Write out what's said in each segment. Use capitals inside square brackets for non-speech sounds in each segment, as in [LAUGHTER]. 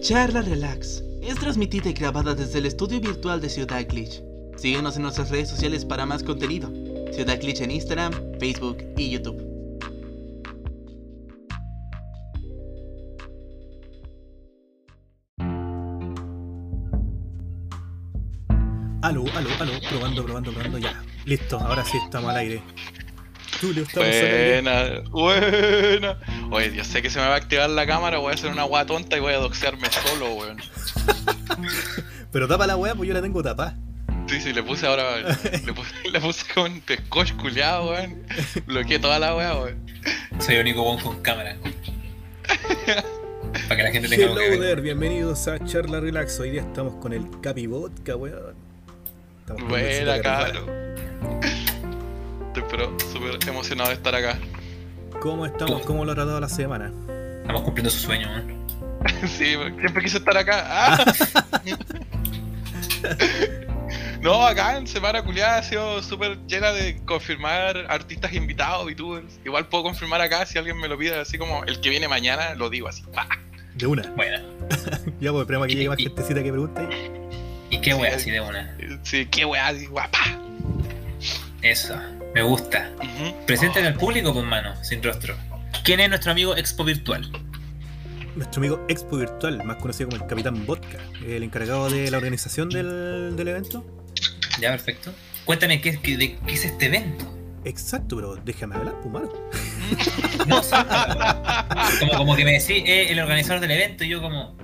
Charla Relax es transmitida y grabada desde el estudio virtual de Ciudad Glitch. Síguenos en nuestras redes sociales para más contenido. Ciudad Glitch en Instagram, Facebook y YouTube. Aló, aló, aló, probando, probando, probando, ya. Listo, ahora sí estamos al aire. Tulio, estamos al aire. Buena, buena. Oye, yo sé que se me va a activar la cámara, voy a hacer una guay tonta y voy a doxearme solo, weón. [LAUGHS] Pero tapa la weá, pues yo la tengo tapada. Sí, sí, le puse ahora. le, puse, [LAUGHS] le puse con un scotch culiado, weón. Bloqueé toda la weá, weón. Soy el único bon con cámara. [LAUGHS] Para que la gente tenga Hello que ver. there, bienvenidos a Charla Relax. Hoy día estamos con el Capi Vodka, weón. Buena, cabrón. Estoy pero súper emocionado de estar acá. ¿Cómo estamos? ¿Cómo lo ha tratado la semana? Estamos cumpliendo su sueño, ¿no? [LAUGHS] Sí, siempre quise estar acá. ¡Ah! [LAUGHS] No, acá en Semana Culiada ha sido súper llena de confirmar artistas invitados, VTubers. Igual puedo confirmar acá si alguien me lo pide, así como el que viene mañana, lo digo así. De una. Bueno. [LAUGHS] Ya, pues esperemos que llegue más gentecita que pregunte. ¿Y qué wea Sí. así de una? Sí, qué weá, así, guapa. Eso. Me gusta. Ujú. Preséntale al público con mano, sin rostro. ¿Quién es nuestro amigo Expo Virtual? Nuestro amigo Expo Virtual, más conocido como el Capitán Vodka, el encargado de la organización del, del evento. Ya, perfecto. Cuéntame qué, qué- de qué es este evento. Exacto, pero déjame hablar, pues malo. [LAUGHS] No, sí. como, como que me decís, eh, el organizador del evento, y yo como,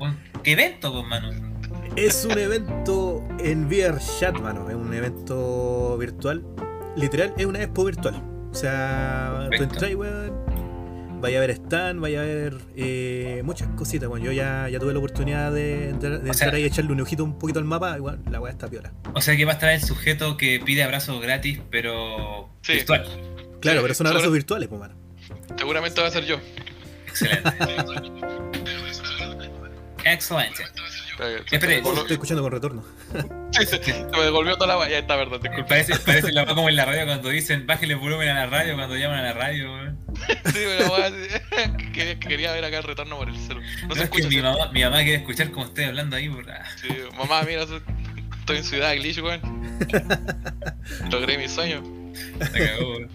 ¿qué evento, pues, mano? Es un evento en VR Chat, mano. Es un evento virtual. Literal, es una expo virtual. O sea, tú entras, weón. Vaya a ver stand, vaya a ver eh, muchas cositas. Bueno, yo ya, ya tuve la oportunidad de, entrar- de sea- ahí y echarle un ojito un poquito al mapa. Igual, la weá está piola. O sea que va a estar el sujeto que pide abrazos gratis, pero Sí. virtual. Claro, Sí, pero son abrazos virtuales, pues, mano. Seguramente va a ser yo. Excelente. [LAUGHS] Excelente. Se devolvió- Estoy escuchando con retorno. [LAUGHS] sí, sí, se me devolvió toda la. Ya está, verdad, disculpa. Parece, [LAUGHS] parece la como en la radio cuando dicen bájale el volumen a la radio cuando llaman a la radio, weón. Sí, pero [LAUGHS] que, que quería ver acá el retorno por el celu. No No, se es que mi mamá, mi mamá quiere escuchar como estoy hablando ahí, por. Sí, mamá, mira, estoy en Ciudad Glitch, weón. Logré mi sueño. la cagó, weón.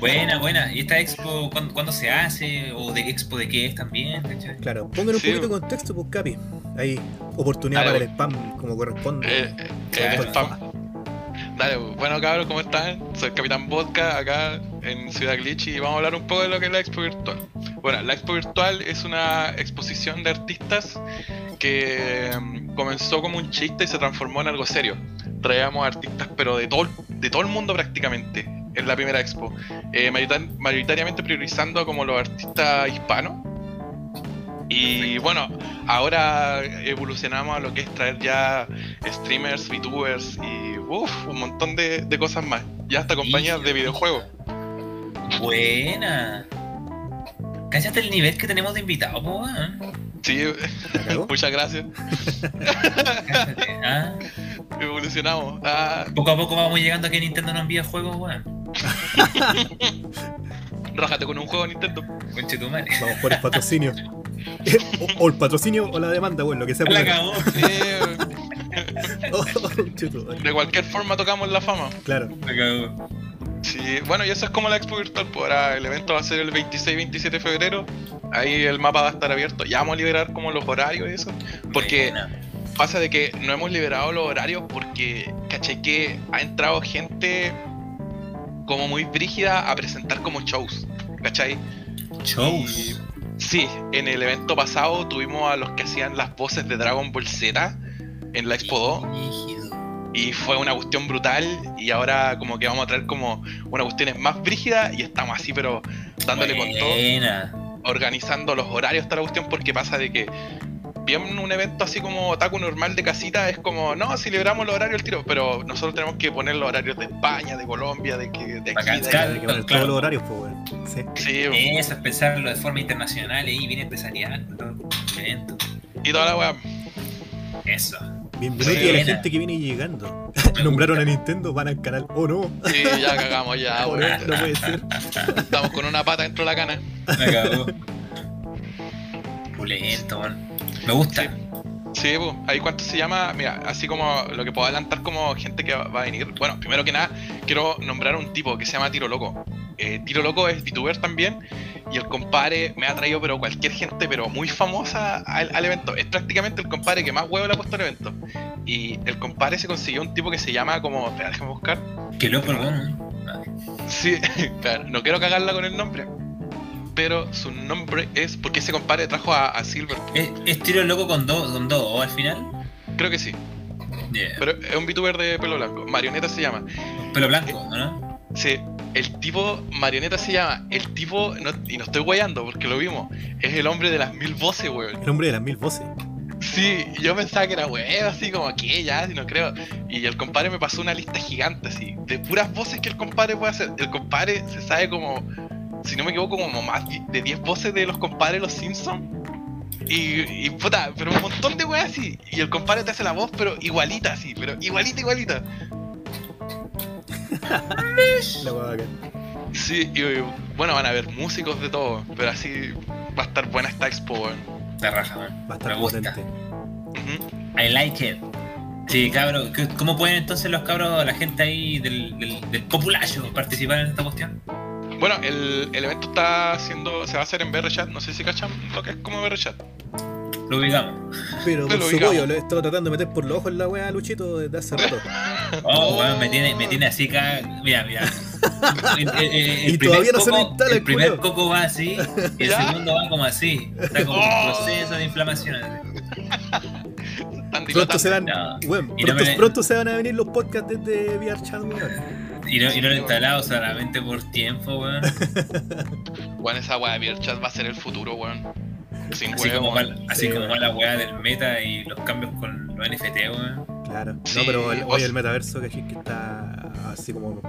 Buena, buena. ¿Y esta expo cuándo, cuándo se hace? ¿O de expo de qué es también? ¿cachai? Claro, pongan un Sí. poquito de contexto, pues, Capi. Ahí, oportunidad Dale, para el spam, como corresponde. Eh, eh, Claro. el spam. Dale, bueno cabros, ¿cómo están? Soy el Capitán Vodka acá en Ciudad Glitch y vamos a hablar un poco de lo que es la Expo Virtual. Bueno, la Expo Virtual es una exposición de artistas que mm, comenzó como un chiste y se transformó en algo serio. Traíamos artistas pero de todo, de todo el mundo prácticamente en la primera expo. Eh, mayorita- mayoritariamente priorizando como los artistas hispanos. Y bueno, ahora evolucionamos a lo que es traer ya streamers, VTubers y uf, un montón de, de cosas más. Ya hasta compañías de videojuegos. Buena. Cállate el nivel que tenemos de invitados. Sí, [LAUGHS] muchas gracias. [LAUGHS] ¿ah? Evolucionamos. Ah, Poco a poco vamos llegando a que Nintendo nos envía juegos, weón. [LAUGHS] rájate con un juego de Nintendo. Conche tu madre. Vamos por el patrocinio. o, o el patrocinio o la demanda, bueno, lo que sea. La cagó. Eh, [LAUGHS] Oh, de cualquier forma tocamos la fama. Claro. La cagó. Sí, bueno, y eso es como la Expo Virtual. Pues ahora el evento va a ser el 26-27 de febrero. Ahí el mapa va a estar abierto. Ya vamos a liberar como los horarios y eso. Porque pasa de que no hemos liberado los horarios porque, caché que ha entrado gente como muy brígida a presentar como shows. ¿Cachai? Shows. Y- sí, en el evento pasado tuvimos a los que hacían las voces de Dragon Ball Z en la Expo 2 Rígido. y fue una cuestión brutal y ahora como que vamos a traer como una cuestión más brígida y estamos así pero dándole con todo organizando los horarios hasta la cuestión porque pasa de que bien un evento así como Otaku normal de casita es como, no, si libramos los horarios el tiro, pero nosotros tenemos que poner los horarios de España, de Colombia, de, que, de aquí, de claro. todos los horarios, pues, weón. Sí. Sí, Eso es pensarlo de forma internacional y bien empresarial. y toda la weá. Eso. Bienvenido Sí, a la gente que viene llegando. Nombraron a. Nintendo, van al canal. ¡Oh no! Sí, ya cagamos ya, [LAUGHS] Oh, no, weón. no puede ser. Estamos con una pata dentro de la cana. Me cagó. Pulento, weón. Me gusta. Sí, pues, ahí cuánto se llama, mira, así como lo que puedo adelantar como gente que va a venir. Bueno, primero que nada, quiero nombrar a un tipo que se llama Tiro Loco. Eh, Tiro Loco es VTuber también, y el compadre me ha traído, pero cualquier gente, pero muy famosa al, al evento. Es prácticamente el compadre que más huevo le ha puesto al evento. Y el compadre se consiguió un tipo que se llama como, espera, déjame buscar. Qué loco, weón. Sí, [LAUGHS] claro, no quiero cagarla con el nombre, pero su nombre es porque ese compadre trajo a, a Silver. ¿Es, es tiro loco con dos, con dos O al final? Creo que sí, Yeah. pero es un VTuber de pelo blanco. Marioneta se llama. Pelo blanco, ¿no? Sí, el tipo, Marioneta se llama, el tipo, no- y no estoy guayando porque lo vimos, es el hombre de las mil voces, weón. El hombre de las mil voces. Sí, yo pensaba que era weón, así como que ya, si no creo. Y el compadre me pasó una lista gigante, así, de puras voces que el compadre puede hacer. El compadre se sabe como, si no me equivoco, como más de 10 voces de los compadres los Simpsons. Y, y puta, pero un montón de weas así. Y el compadre te hace la voz, pero igualita así, pero igualita, igualita. [LAUGHS] La. Sí, y y, bueno, van a haber músicos de todo, pero así va a estar buena esta expo, weón. La raja, weón. Va a estar Me gusta. I like it. Sí, cabros. ¿qué- ¿Cómo pueden entonces los cabros, la gente ahí del, del, del populacho participar en esta cuestión? Bueno, el, el evento está haciendo, se va a hacer en VRChat, no sé si cachan lo que es como VRChat. Lo ubicamos. Pero por lo su pollo, lo he estado tratando de meter por los ojos en la wea a Luchito desde hace rato. [LAUGHS] Oh, weón, me tiene, me tiene así acá. Mira, mira. El, [LAUGHS] el- el- el Y todavía no se lo coco- instala El el primer culo. coco va así, [LAUGHS] y el ¿Ya? segundo va como así. Está como un Oh. proceso de inflamación. Pronto se van, No. no me- pronto se van a venir los podcasts desde VRChat, weón. Y no, y no lo instalado solamente por tiempo, weón. [LAUGHS] Bueno, esa weá de VRChat va a ser el futuro, weón. Sin Así huevo, como, va, así Sí, como weón. va la weá del meta y los cambios con los NFT, weón. Claro. Sí, no, pero el, vos- hoy el metaverso, que que está así como. [LAUGHS]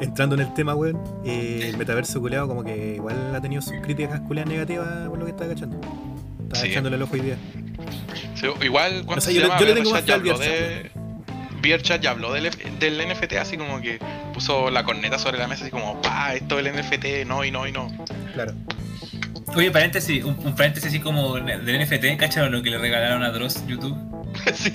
Entrando en el tema, weón. eh, el metaverso culeado, como que igual ha tenido sus críticas culeadas negativas por lo que estaba cachando. Estaba Sí. echándole el ojo hoy día. Sí, igual, cuando O sea, se yo le- llama yo le tengo más fe al de. VRChat ya habló del, del NFT, así como que puso la corneta sobre la mesa, así como, pa, esto del NFT, no y no y no. Claro. Oye, paréntesis, un, un paréntesis así como del NFT, ¿cacharon lo que le regalaron a Dross YouTube? [LAUGHS] sí,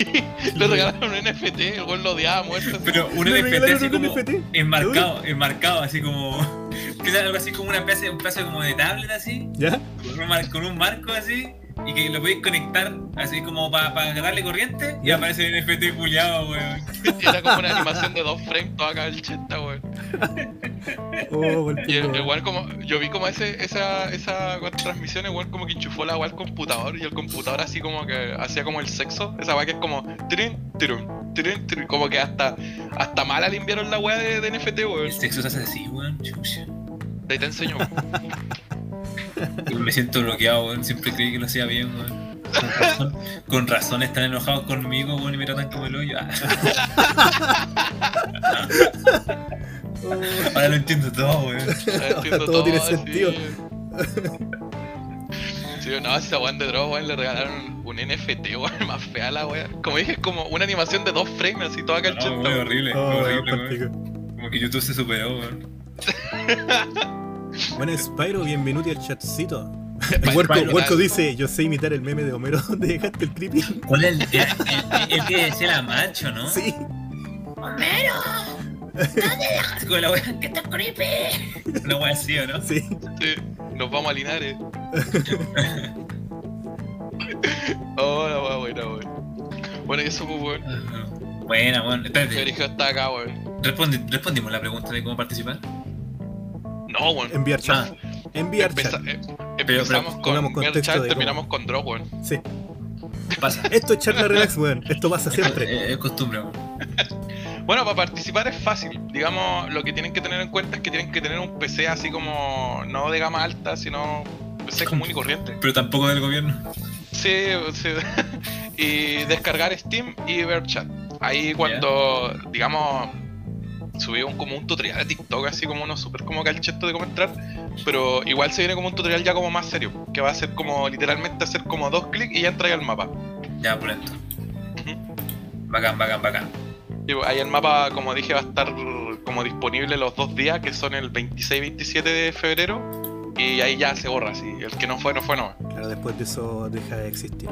le regalaron un NFT, el weón lo odiaba así. Pero un NFT así como NFT. enmarcado, enmarcado, así como. [LAUGHS] Algo así como una especie, un pedazo como de tablet así, ¿Ya? con un, mar- con un marco así, y que lo podéis conectar así como para darle corriente, y aparece el NFT culiado, weón. Y [LAUGHS] era como una animación de dos frames, toda acá el cheta, weón. Oh, Y el, el weón como, yo vi como ese, esa, esa transmisión, el weón como que enchufó la weá al computador y el computador así como que hacía como el sexo, esa weá que es como tirin, tirum, tirin, tirin, como que hasta, hasta mala le enviaron la weá de, de NFT, weón. El sexo se hace así, weón. Chucha. De ahí te enseño. Me siento bloqueado, weón. Siempre creí que lo hacía bien, weón. Con razón, con razón están enojados conmigo, weón, y me tratan como el hoyo. Ah. [LAUGHS] Ahora lo entiendo todo, weón. Ahora entiendo Todo tiene así. sentido. Sí, no, si esa weón de Dross, weón, le regalaron un NFT, weón, más fea la weá. Como dije, es como una animación de dos frames, así toda el No, muy weón. horrible, Oh, muy weón, horrible, weón. Como que YouTube se superó, weón. [LAUGHS] Bueno, Spyro, bienvenido al chatcito. [LAUGHS] Huerco, dice, yo sé imitar el meme de Homero [LAUGHS] donde dejaste el creepy. ¿Cuál es el, el, el- el que decía la macho, no? Sí. ¡Homero! ¿Dónde dejas [LAUGHS] con la weá que está creepy? Una weá así, ¿o no? Sí. Sí, nos vamos a Linares. oh, la weá buena, weón. Bueno, y eso, pues, weón. Buena, weón. El Espérate, está acá, weón. respondi- respondimos la pregunta de cómo participar. No, weón. Enviar chat. Ah, Empeza- chat. eh, pero empezamos pongamos con contexto Chat, de terminamos con weón. Sí. pasa. [LAUGHS] Esto es charla relax, weón. Esto pasa siempre. Es costumbre, weón. [LAUGHS] Bueno, para participar es fácil. Digamos, lo que tienen que tener en cuenta es que tienen que tener un PC así como, no de gama alta, sino PC común y corriente. Pero tampoco del gobierno. Sí, sí. [LAUGHS] y descargar Steam y ver chat. Ahí cuando, digamos, subí un, como un tutorial de TikTok, así como uno súper como calcheto de cómo entrar, pero igual se viene como un tutorial ya como más serio, que va a ser como literalmente hacer como dos clics y ya entra ahí al mapa. Ya, pulento. Ujú. Bacán, bacán, bacán. Y pues, ahí el mapa, como dije, va a estar como disponible los dos días, que son el 26 y 27 de febrero. Y ahí ya se borra, sí. El que no fue, no fue, no. Claro, después de eso deja de existir.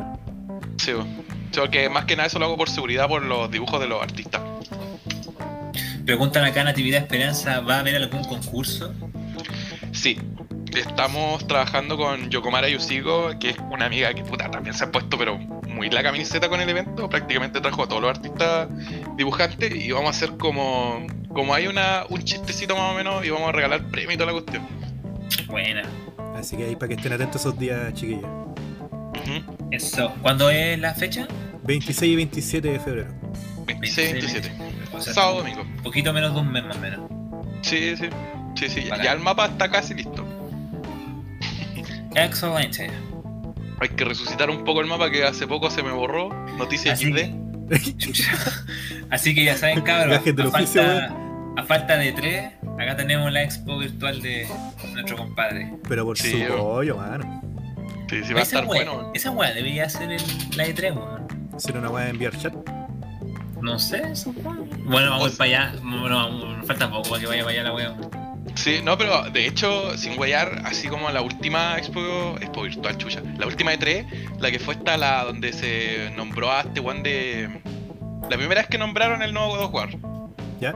Sí, bo. Sí, porque más que nada eso lo hago por seguridad por los dibujos de los artistas. Preguntan acá Natividad Esperanza, ¿va a haber algún concurso? Sí, estamos trabajando con Yokomara Yusigo, que es una amiga que puta también se ha puesto pero muy la camiseta con el evento, prácticamente trajo a todos los artistas dibujantes y vamos a hacer como como hay una un chistecito más o menos y vamos a regalar premio y toda la cuestión. Buena. Así que ahí para que estén atentos esos días, chiquillos. Eso. ¿Cuándo es la fecha? 26 y 27 de febrero. 26 27. O sea, Sábado domingo. Un poquito menos de un mes más o menos. Sí, sí. Sí, sí, Bacán. ya el mapa está casi listo. Excelente. Hay que resucitar un poco el mapa que hace poco se me borró. Noticias Así XD. [LAUGHS] Así que ya saben, [LAUGHS] cabros. A falta, a falta de tres, acá tenemos la expo virtual de nuestro compadre. Pero por Sí, su yo- pollo, mano. Sí, sí, va a esa estar wea, bueno. Esa weá debería ser el, la E3, weón. Hacer una weá de enviar chat. No sé, weá. Bueno, vamos a ir para allá. Bueno, vamos- falta poco para que vaya para allá la weá. Sí, no, pero de hecho, sin huellar, así como la última expo, expo virtual, chucha, la última E3, la que fue esta, la donde se nombró a este one de. La primera vez que nombraron el nuevo God of War. ¿Ya?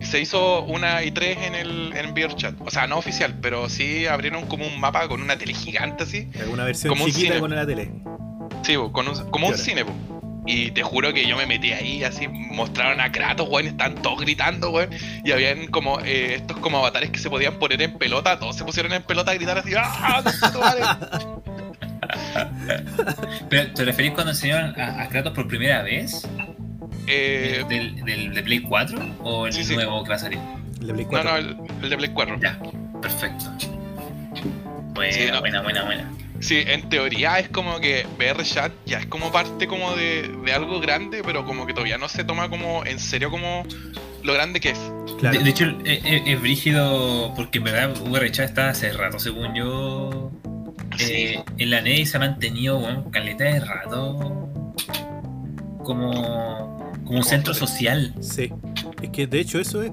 Se hizo una E3 en el en VRChat. O sea, no oficial, pero sí abrieron como un mapa con una tele gigante así. Alguna versión Como un cine. con la tele. Sí, bo, con un- como un cine, bo. Y te juro que yo me metí ahí, así, mostraron a Kratos, weón, estaban todos gritando, weón. Y habían como eh, estos como avatares que se podían poner en pelota, todos se pusieron en pelota a gritar así, ¡ah! [LAUGHS] concha tu madre". Pero, ¿te referís cuando enseñaron a, a Kratos por primera vez? Eh, ¿Del, del, de Play 4? ¿O el Sí, sí. nuevo que va a salir? El de Play no, 4. no, el, el de Play 4. Ya, perfecto. Buena, Sí, no. buena, buena, buena. Sí, en teoría es como que VRChat ya es como parte como de, de algo grande, pero como que todavía no se toma como en serio como lo grande que es. Claro. De, de hecho, es, es- es brígido porque en verdad VRChat está hace rato, según yo. eh, en la NEI se ha mantenido, bueno, caleta de rato. Como, como un centro social. Sí. Es que de hecho eso es.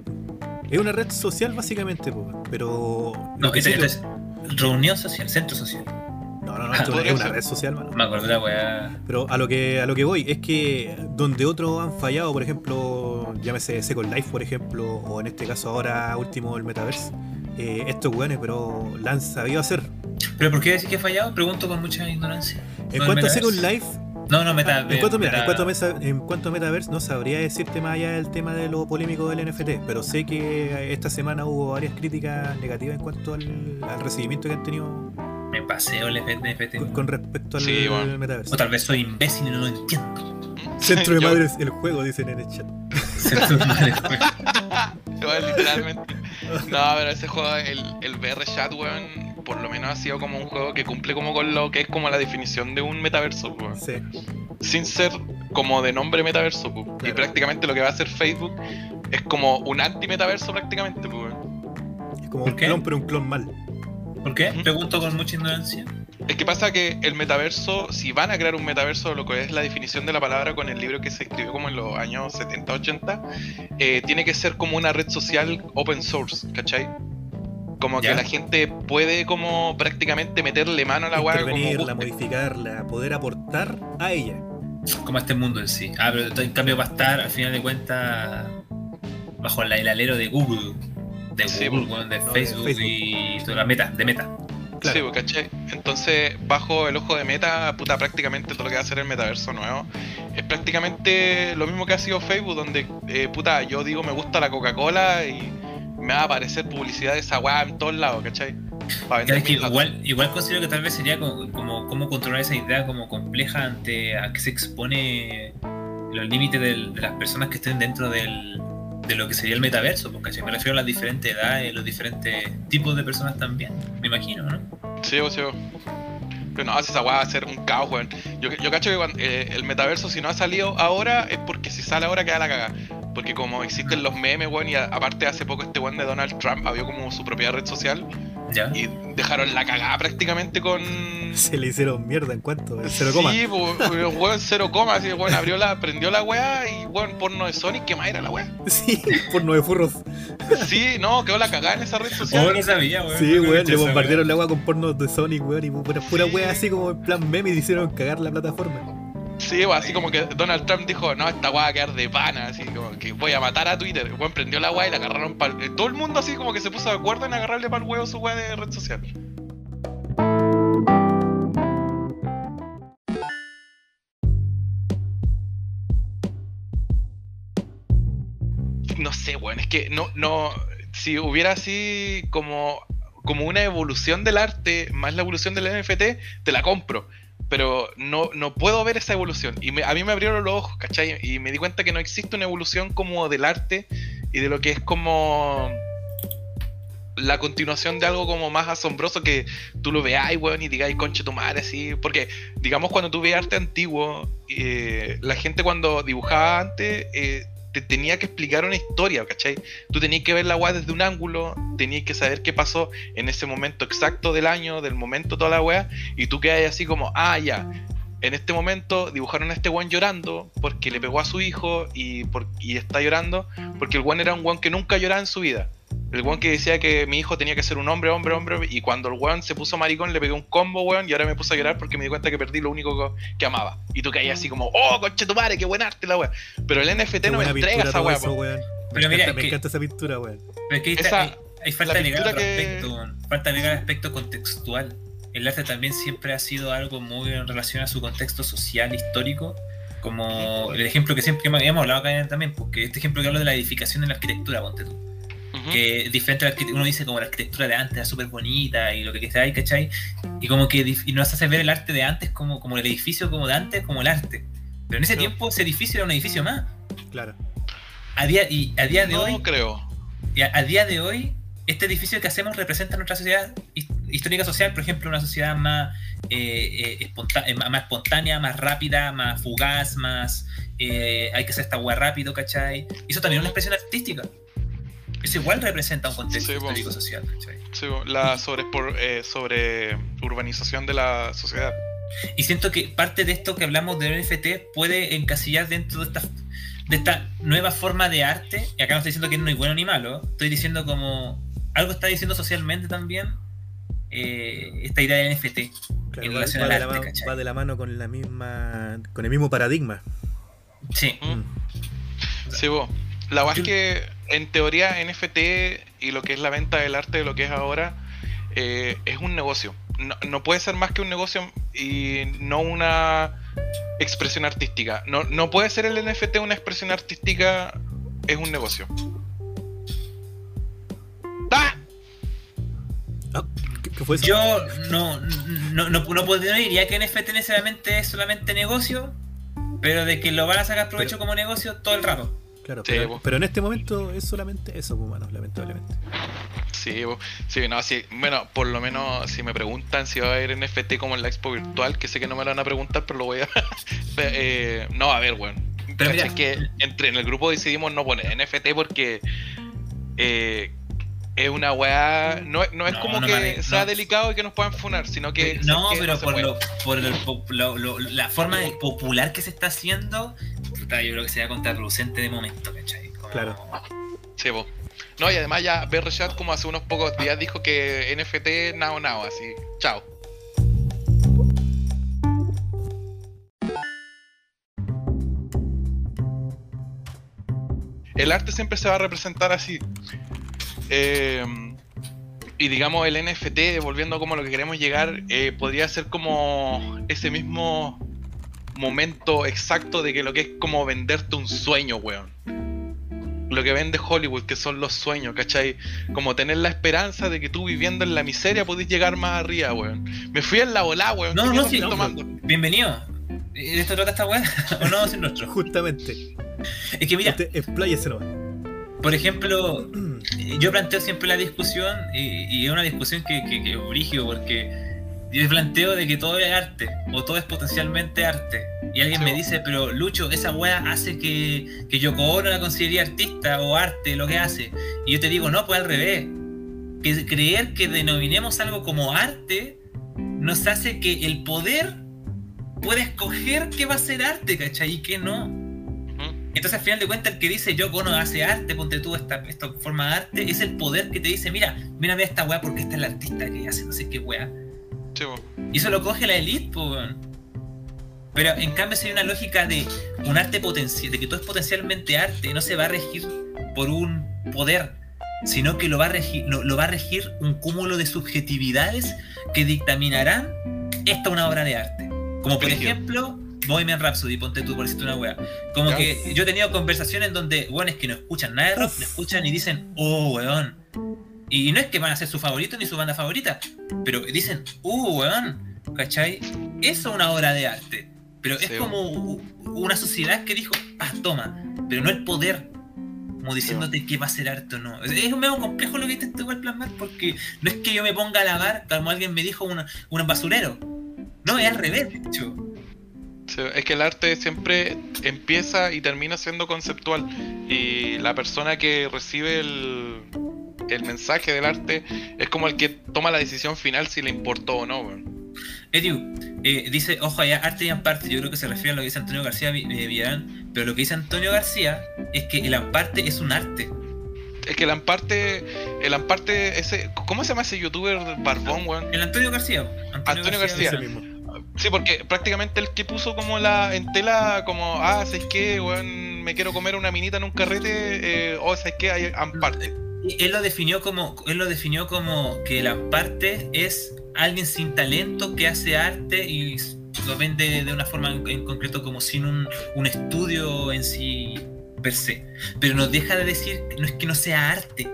Es una red social básicamente, po, pero. No, sí es reunión social, centro social. No, no, no, esto Podría es una red social, mano. Me acuerdo de la weá. Pero a lo que a lo que voy es que donde otros han fallado, por ejemplo, llámese Second Life, por ejemplo, o en este caso ahora último el Metaverse, eh, estos weones, pero la han sabido hacer. ¿Pero por qué decir que he fallado? Pregunto con mucha ignorancia. En ¿No cuanto a Second? Life, No, no, meta. en cuanto, mira, meta- en, cuanto a mesa- en cuanto a Metaverse, no sabría decirte más allá del tema de lo polémico del NFT, pero sé que esta semana hubo varias críticas negativas en cuanto al, al recibimiento que han tenido Me paseo el NFT. con, con respecto al Sí, bueno. Metaverse. O tal vez soy imbécil y no lo entiendo. [LAUGHS] Centro de madres, el juego, dicen en el chat. Centro de madre, güey. [LAUGHS] Weón, literalmente. No, pero ese juego, el, el VR Chat, weón, por lo menos ha sido como un juego que cumple como con lo que es como la definición de un metaverso, weón. Sí. Sin ser como de nombre metaverso, weón. Y prácticamente lo que va a hacer Facebook es como un anti-metaverso prácticamente, weón. Es como ¿Por un qué? clon, pero un clon mal. ¿Por qué? Pregunto con mucha ignorancia. Es que pasa que el metaverso, si van a crear un metaverso, lo que es la definición de la palabra con el libro que se escribió como en los años 70, 80, eh, tiene que ser como una red social open source, ¿cachai? Como Ya. que la gente puede como prácticamente meterle mano a la como Intervenirla, modificarla, poder aportar a ella. Como este mundo en sí. Ah, pero en cambio va a estar, al final de cuentas, bajo el alero de Google. De Sí, Google, pues. weón, de, No, de Facebook y toda la meta, de meta. Claro. Sí, pues. Entonces, bajo el ojo de meta, puta, prácticamente todo lo que va a hacer el metaverso nuevo es prácticamente lo mismo que ha sido Facebook, donde, eh, puta, yo digo me gusta la Coca-Cola y me va a aparecer publicidad de esa weá en todos lados, ¿cachai? Es que igual, igual considero que tal vez sería como, como cómo controlar esa idea como compleja ante a que se expone los límites de las personas que estén dentro del, de lo que sería el metaverso, porque si me refiero a las diferentes edades, los diferentes tipos de personas también, me imagino, ¿no? Sí, pues, sí. Pero no, esa weá va a ser un caos, weón. Yo, yo cacho que eh, el metaverso, si no ha salido ahora, es porque si sale ahora queda la caga. Porque como existen los memes, weón, y aparte hace poco este weón de Donald Trump había como su propia red social, ¿Ya? Y dejaron la cagada prácticamente con. Se le hicieron mierda en cuanto, en cero coma. Sí, pues, weón cero coma, así, weón abrió la, prendió la weá y weón porno de Sonic, ¿qué más era la weá? Sí, por nueve furros. Sí, no, quedó la cagada en esa red Oh, social. no sabía, weón. Sí, weón, le bombardearon la agua con pornos de Sonic, weón, y pura, pura Sí. wea así como en plan meme y hicieron cagar la plataforma. Sí, pues, así como que Donald Trump dijo, no, esta weá va a quedar de pana, así como que voy a matar a Twitter. El weón prendió la weá y la agarraron para Todo el mundo así como que se puso de acuerdo en agarrarle para el huevo su weá de red social. No sé, weón, es que no, no, si hubiera así como, como una evolución del arte más la evolución del NFT, te la compro. Pero no, no puedo ver esa evolución. Y me- a mí me abrieron los ojos, ¿cachai? Y me di cuenta que no existe una evolución como del arte y de lo que es como la continuación de algo como más asombroso que tú lo veáis, weón, y digáis, conche tu madre, así. Porque, digamos, cuando tú veías arte antiguo, eh, la gente cuando dibujaba antes eh, te tenía que explicar una historia, ¿cachai? Tú tenías que ver la weá desde un ángulo, tenías que saber qué pasó en ese momento exacto del año, del momento, toda la weá, y tú quedas así como, ah, ya. En este momento dibujaron a este weón llorando porque le pegó a su hijo y, por- y está llorando porque el weón era un weón que nunca lloraba en su vida. El weón que decía que mi hijo tenía que ser un hombre, hombre, hombre, y cuando el weón se puso maricón le pegué un combo, weón, y ahora me puse a llorar porque me di cuenta que perdí lo único que, que amaba. Y tú caías así como, oh, conche tu madre, qué buen arte la weón. Pero el NFT Qué no me entrega esa weón. eso, weón. Pero me mira, encanta, es me que- encanta esa pintura, weón. Pero es que ahí, Esa- está, ahí, ahí falta la agregar otro pintura que- falta agregar aspecto contextual. El arte también siempre ha sido algo muy en relación a su contexto social, histórico, como el ejemplo que siempre hemos hablado acá también, porque este ejemplo que hablo de la edificación en la arquitectura, ponte tú. Que diferente a la uno dice como la arquitectura de antes era súper bonita y lo que sea ¿cachai? Y como que y nos hace ver el arte de antes como, como el edificio como de antes, como el arte. Pero en ese tiempo ese edificio era un edificio más. Claro. A día, y a día de no hoy, creo. y a, a día de hoy, este edificio que hacemos representa nuestra sociedad histórica social, por ejemplo, una sociedad más, eh, eh, eh, más espontánea, más rápida, más fugaz, más eh, hay que hacer esta hueá rápido, ¿cachai? Eso también es una expresión artística. Eso igual representa un contexto Sí, histórico social, ¿cachai? Sí, la sobre, sobre urbanización de la sociedad. Y siento que parte de esto que hablamos del NFT puede encasillar dentro de esta, de esta nueva forma de arte. Y acá no estoy diciendo que no es bueno ni malo. Estoy diciendo como algo está diciendo socialmente también eh, esta idea del NFT. Claro, En va, relación va al de la arte, va de la mano con la misma. con el mismo paradigma. Sí. ¿Mm? Mm. Sí, vos. La verdad es que en teoría NFT y lo que es la venta del arte de lo que es ahora eh, es un negocio. No, no puede ser más que un negocio y no una expresión artística. No, no puede ser el NFT una expresión artística, es un negocio. ¡Ah! ¿Qué, qué fue eso? Yo no, no, no, no podría- no diría que NFT necesariamente es solamente negocio, pero de que lo van a sacar provecho Pero- como negocio todo el rato. Claro, Sí, pero, pero en este momento es solamente eso, pues, mano, lamentablemente. Sí, bo- sí, no, sí. Bueno, por lo menos si me preguntan si va a haber NFT como en la expo virtual, que sé que no me lo van a preguntar, pero lo voy a. [LAUGHS] eh, no, a ver, weón. Pero Cacha mira- que entre en el grupo decidimos no poner NFT porque eh, es una weá. No, no es No, como no que sea no. delicado y que nos puedan funar, sino que. no, que pero por, lo, por lo- lo- la forma de- popular que se está haciendo, puta, yo creo que sería contraproducente de momento, ¿cachai? Como- Claro. Sí, bo. No, y además ya Berrechat como hace unos pocos días dijo que NFT nao nao, así. Chao. El arte siempre se va a representar así. Eh, y digamos el NFT, volviendo como a lo que queremos llegar, eh, podría ser como ese mismo momento exacto de que lo que es como venderte un sueño, weón lo que vende Hollywood, que son los sueños, ¿cachai? Como tener la esperanza de que tú viviendo en la miseria podés llegar más arriba, weón. Me fui en la volá, weón. No, ¿Qué no, sí, no, tomando? Bienvenido. ¿De esto trata esta weá? [LAUGHS] ¿O no? Es el nuestro. Justamente. Es que mira, expláyese nomás. Por ejemplo, yo planteo siempre la discusión y, es una discusión que, que, que porque yo planteo de que todo es arte o todo es potencialmente arte y alguien Sí, me dice pero Lucho esa wea hace que, que Yoko Ono la consideraría artista o arte lo que hace y yo te digo no pues al revés que creer que denominemos algo como arte nos hace que el poder pueda escoger qué va a ser arte, ¿cachai? Y qué no. Entonces, al final de cuentas, el que dice yo no hace arte, ponte tú esta, esta forma de arte, es el poder que te dice, mira, mira, ve esta weá porque esta es la artista que hace no sé qué weá. Sí. Y eso lo coge la elite, po. Pero en cambio, hay una lógica de un arte potencial, de que todo es potencialmente arte, no se va a regir por un poder, sino que lo va a regir, lo, lo va a regir un cúmulo de subjetividades que dictaminarán esta una obra de arte. Como por ejemplo, Bohemian Rhapsody, ponte tú por decirte una wea. Como Ya. que yo he tenido conversaciones donde weones que no escuchan nada de rock, lo escuchan y dicen, oh, weón. Y no es que van a ser su favorito ni su banda favorita, pero dicen, uh, weón, ¿cachai? Eso es una obra de arte. Pero es Sí, como u- una sociedad que dijo, ah, toma, pero no el poder, como diciéndote que va a ser arte o no. Es es un medio complejo lo que intento igual plasmar, porque no es que yo me ponga a lavar, como alguien me dijo, una- un basurero. No, es al revés, de hecho. Sí, Es que el arte siempre empieza y termina siendo conceptual. Y la persona que recibe el, el mensaje del arte es como el que toma la decisión final si le importó o no. weón. Edu, eh, dice, ojo, allá arte y amparte, yo creo que se refiere a lo que dice Antonio García eh, Villarán, pero lo que dice Antonio García es que el amparte es un arte. Es que el amparte, el amparte, ese, ¿cómo se llama ese youtuber barbón, weón? El Antonio García. Antonio García. Ese Villarán. mismo. Sí, porque prácticamente el que puso como la en tela, como, ah, ¿sabes qué, weón? Me quiero comer una minita en un carrete, eh, o ¿sabes qué? Hay amparte. Él lo definió como, él lo definió como que el amparte es alguien sin talento que hace arte y lo vende de una forma en, en concreto como sin un, un estudio en sí per se. Pero nos deja de decir que no es que no sea arte.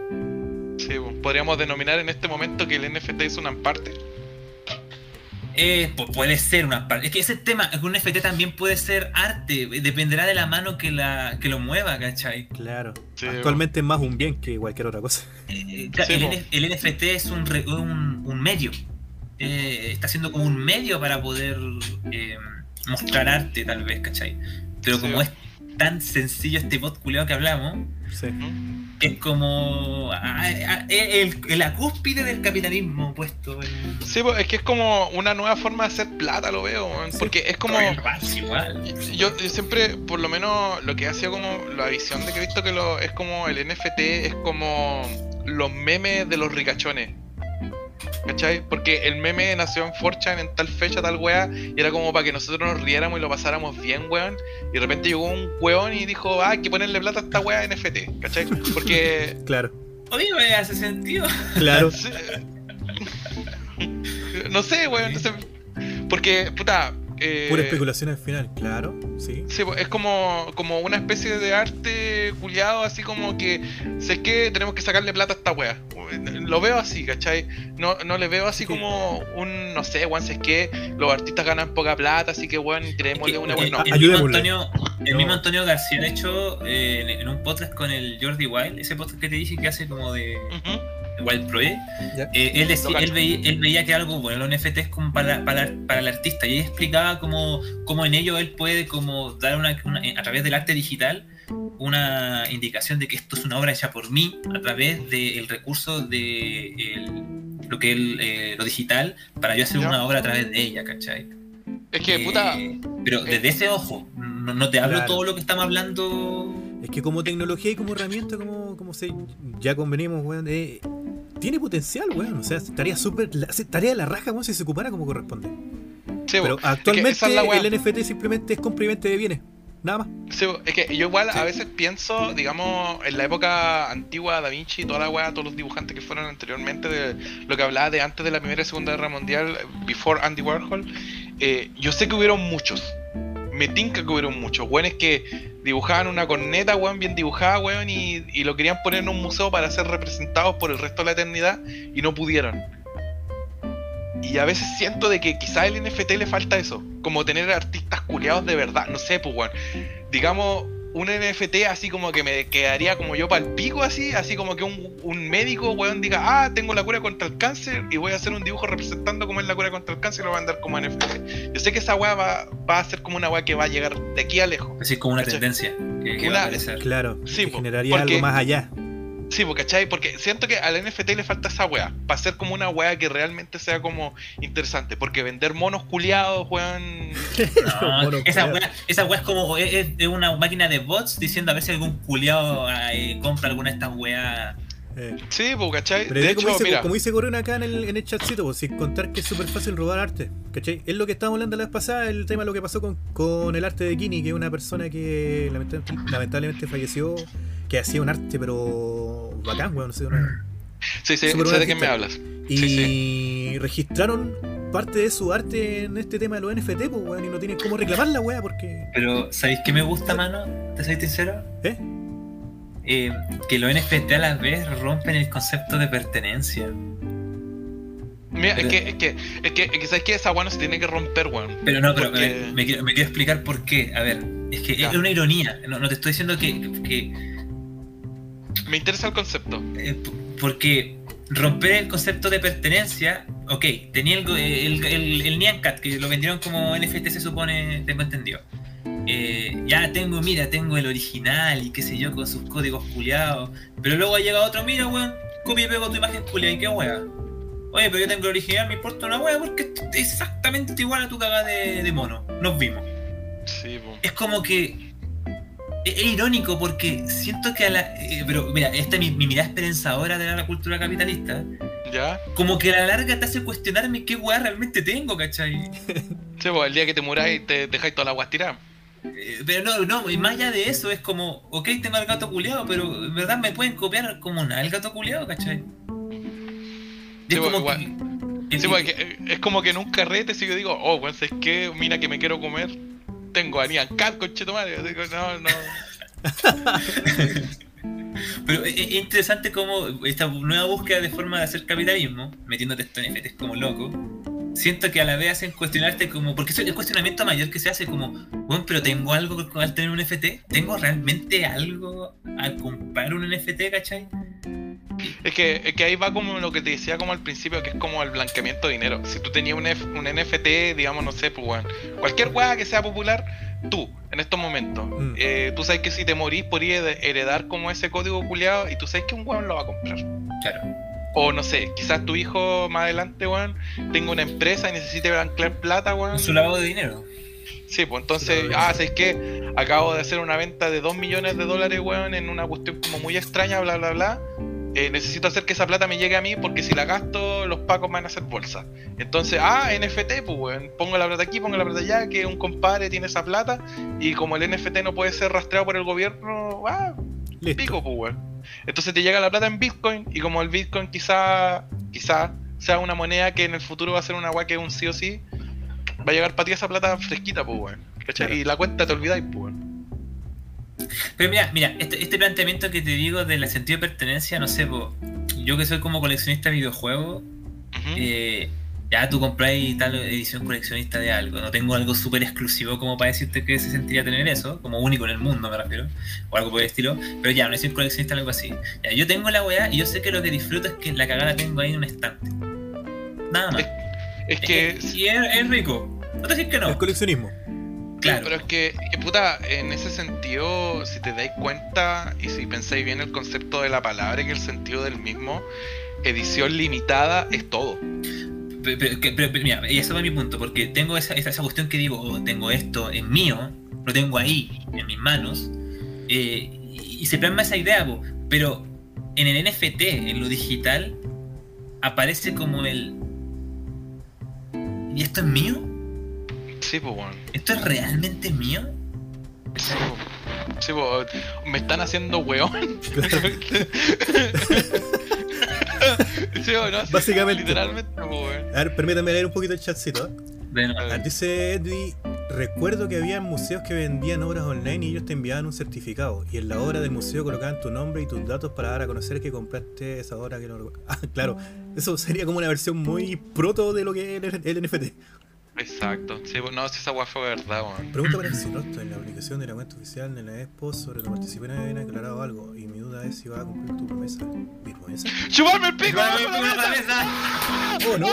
Sí, podríamos denominar en este momento que el NFT es un amparte. Eh, pu- puede ser una parte. Es que ese tema, un NFT también puede ser arte. Dependerá de la mano que, la, que lo mueva, ¿cachai? Claro. Sí, Actualmente es más un bien que cualquier otra cosa. Eh, Sí, el, el NFT es un, re- un, un medio. Eh, está siendo como un medio para poder eh, mostrar arte, tal vez, ¿cachai? Pero Sí, como es tan sencillo este bot culeado que hablamos, Sí. que es como ah, ah, el, el- la cúspide del capitalismo puesto en. Sí, pues, es que es como una nueva forma de hacer plata, lo veo, weón. Sí. porque es como... Yo, yo siempre, por lo menos, lo que ha sido como la visión de que he visto que lo, es como el NFT, es como los memes de los ricachones. ¿Cachai? Porque el meme nació en 4chan en tal fecha, tal weá, y era como para que nosotros nos riéramos y lo pasáramos bien, weón. Y de repente llegó un weón y dijo, ah, hay que ponerle plata a esta weá NFT, ¿cachai? Porque. [LAUGHS] Claro. Oye, me hace sentido. Claro. no sé, weón. no sé, porque, puta. Eh, Pura especulación al final, claro. Sí. Sí, pues, es como, como una especie de arte culiado, así como que sé que tenemos que sacarle plata a esta wea. Lo veo así, ¿cachai? No, no le veo así Sí. como un, no sé, weón, si es que los artistas ganan poca plata, así que weón, creémosle una weón. No. el, mismo. Antonio, el No. mismo Antonio García, de hecho, eh, en, en un podcast con el Jordi Wild, ese podcast que te dije que hace como de. Wild Project, Ya. eh, él, decía- él, veía, él veía que algo, bueno, los NFT es como para, para, para el artista, y él explicaba como, como en ello él puede como dar una, una- a través del arte digital una indicación de que esto es una obra hecha por mí a través del recurso de el- lo que él, eh, lo digital para yo hacer Ya. una obra a través de ella, ¿cachai? Es que, Eh, puta, Pero desde ese ojo, no, no te hablo Claro. todo lo que estamos hablando. Es que como tecnología y como herramienta, como, como se, ya convenimos, weón, eh, tiene potencial, weón. O sea, estaría súper. Estaría de la raja, weón, si se ocupara como corresponde. sí, Pero actualmente es la el NFT simplemente es compra y venta de bienes. Nada más. Sí, es que yo igual Sí. a veces pienso, digamos, en la época antigua Da Vinci, toda la weá, todos los dibujantes que fueron anteriormente, de lo que hablaba de antes de la Primera y Segunda Guerra Mundial, before Andy Warhol, eh, yo sé que hubieron muchos. Me tinca que hubieron muchos. Weones que dibujaban una corneta, weón, bien dibujada, weón, y, y lo querían poner en un museo para ser representados por el resto de la eternidad y no pudieron. Y a veces siento de que quizás el NFT le falta eso, como tener artistas culeados de verdad, no sé, pues weón. Digamos, un NFT así como que me quedaría como yo para el pico así, así como que un, un médico, weón, diga, ah, tengo la cura contra el cáncer y voy a hacer un dibujo representando cómo es la cura contra el cáncer y lo voy a andar como NFT. Yo sé que esa weá va, va a ser como una weá que va a llegar de aquí a lejos. Así como una ¿Cachai? tendencia que, que Una- va a aparecer. Claro. Sí, que generaría porque- algo más allá. Sí, pues, ¿cachai? Porque siento que al NFT le falta esa weá. Para ser como una weá que realmente sea como interesante. Porque vender monos culiados, weón. [LAUGHS] No, esa weá, esa weá es como es, una máquina de bots diciendo a ver si algún culiao eh, compra alguna de estas weas. Eh, Sí, pues, ¿cachai? Pero de ya como, hecho, dice, mira. como dice Corona acá en el, en el chatcito, pues, sin contar que es súper fácil robar arte. ¿Cachai? Es lo que estábamos hablando la vez pasada, el tema de lo que pasó con, con el arte de Kini, que es una persona que lamentablemente, lamentablemente falleció, que hacía un arte pero bacán, weón, no sé, una- Sí, sí, sé de qué me hablas. Y Sí, registraron parte de su arte en este tema de los NFT, pues, weón, y no tienen cómo reclamar la weá porque... Pero, ¿sabéis qué me gusta, mano? ¿Te soy sincero? ¿Eh? Eh, que los NFT a la vez rompen el concepto de pertenencia. Mira, es que, es que, es que, es que, ¿sabes qué? Esa weá no se tiene que romper, weón. Pero no, pero Porque- me, me quiero, me quiero explicar por qué. A ver, es que Ya. es una ironía. No, no te estoy diciendo que, que Me interesa el concepto. Eh, porque romper el concepto de pertenencia, ok, tenía el, el, el, el Nyan Cat, que lo vendieron como NFT se supone, tengo entendido. Eh, ya tengo, mira, tengo el original y qué sé yo, con sus códigos culiados. Pero luego ha llegado otro, mira, weón, copia y pego tu imagen culiada y qué wea. Oye, pero yo tengo el original, me importa una wea porque es exactamente igual a tu cagada de, de mono. Nos vimos Sí, pues. es como que es, irónico porque siento que a la eh, pero mira esta es mi, mi mirada esperanzadora de la cultura capitalista ¿Ya? como que a la larga te hace cuestionarme qué weá realmente tengo ¿cachai? [LAUGHS] Sí, pues el día que te muráis te dejáis toda la agua tirada. Eh, pero no no y más allá de eso es como ok tengo al gato culeado pero en verdad me pueden copiar como nada el gato culeado ¿cachai? Sí, es pues, como igual. que, Sí, pues, que, eh, es como que en un carrete si yo digo, oh, weón, ¿sabes qué? Mira que me quiero comer. Tengo a Nian Cat, conchetumare. No, no. [LAUGHS] Pero es, es interesante como esta nueva búsqueda de forma de hacer capitalismo, metiéndote esto en NFTs como loco, siento que a la vez hacen cuestionarte como, porque es el cuestionamiento mayor que se hace como, bueno, pero tengo algo con- al tener un NFT, tengo realmente algo al comprar un NFT, ¿cachai? Es que, es que ahí va como lo que te decía como al principio, que es como el blanqueamiento de dinero. Si tú tenías un, F- un NFT, digamos, no sé, pues weón, cualquier weá que sea popular, tú, en estos momentos, Mm. eh, tú sabes que si te morís podrías heredar como ese código culiado y tú sabes que un weón lo va a comprar. Claro. O no sé, quizás tu hijo más adelante, weón, tenga una empresa y necesite anclar plata, weón. Su lavado de dinero. Sí, pues entonces, ah, ¿sabes qué? Acabo de hacer una venta de 2 millones de dólares, weón, en una cuestión como muy extraña, bla, bla, bla. Eh, necesito hacer que esa plata me llegue a mí porque si la gasto, los pacos van a hacer bolsa. Entonces, ah, NFT, pues, weón, pongo la plata aquí, pongo la plata allá, que un compadre tiene esa plata y como el NFT no puede ser rastreado por el gobierno, ah, Listo. pico, pues, weón. Entonces te llega la plata en Bitcoin y como el Bitcoin quizá, quizá sea una moneda que en el futuro va a ser una weá que es un sí o sí, va a llegar para ti esa plata fresquita, pues, weón. Y la cuenta te olvidáis, pues, weón. Pero mira, mira, este, este planteamiento que te digo del sentido de pertenencia, no sé, po, yo que soy como coleccionista de videojuegos, eh, ya tú compráis tal edición coleccionista de algo. No tengo algo súper exclusivo como para decirte que se sentiría tener eso, como único en el mundo me refiero, o algo por el estilo. Pero ya, una edición coleccionista algo así. Ya, yo tengo la weá y yo sé que lo que disfruto es que la cagada la tengo ahí en un estante. Nada más. Es que. Y es, es rico. No te decís que El no. coleccionismo. Claro. Pero es que, que, puta, en ese sentido, si te dais cuenta y si pensáis bien el concepto de la palabra y el sentido del mismo, edición limitada es todo. Pero, pero- mira, eso va mi punto, porque tengo esa, esa, esa cuestión que digo, oh, tengo esto en mío, lo tengo ahí, en mis manos, eh, y, y se plasma esa idea, po, pero en el NFT, en lo digital, aparece como el... ¿Y esto es mío? Sí, pues, weón. ¿Esto es realmente mío? Sí, po. Sí, me están haciendo weón. [LAUGHS] [LAUGHS] [LAUGHS] sí, o no, Sí, Básicamente. Literalmente, weón. A ver, permítame leer un poquito el chatcito. De no- A ver. Dice Edwy, recuerdo que había museos que vendían obras online y ellos te enviaban un certificado. Y en la obra del museo colocaban tu nombre y tus datos para dar a conocer que compraste esa obra que no. [LAUGHS] Ah, claro. Eso sería como una versión muy proto de lo que es el, el NFT. Exacto. Sí, no, si esa weá fue verdad, weón. Pregunta para el Sirosto, en la aplicación de la cuenta oficial de la Expo sobre tu participación habían aclarado algo. Y mi duda es si vas a cumplir tu promesa. ¿Mi promesa? ¡Chuparme el pico! Con la cabeza! ¡Oh, no!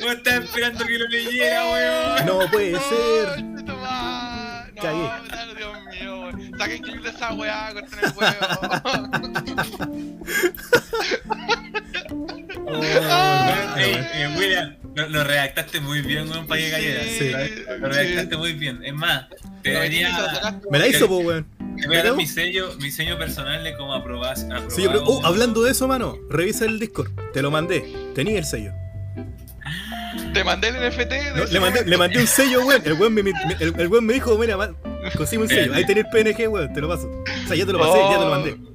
No estaba esperando que lo leyera, weón. ¡No puede ser! No, Cagué. no, Dios mío, weón. saquen clip de esa weá, corten el huevo. [LAUGHS] Oh, Ah, Ey, bueno. eh, William, lo, lo redactaste muy bien, weón, para que cayera. Sí. Lo redactaste muy bien. Es más, te sacaste, Me la hizo, pues, weón. te voy a mi sello, mi sello personal de cómo. Sí, pero, oh, hablando de eso, mano, revisa el Discord. Te lo mandé. Tenía el sello. Te mandé el NFT. de No, le, mandé, le mandé un sello, weón. El weón me, me- [LAUGHS] el, el weón me dijo, mira, man, consigue un sello. Ahí tenés el PNG, weón. Te lo paso. O sea, ya te lo pasé, ya te lo mandé.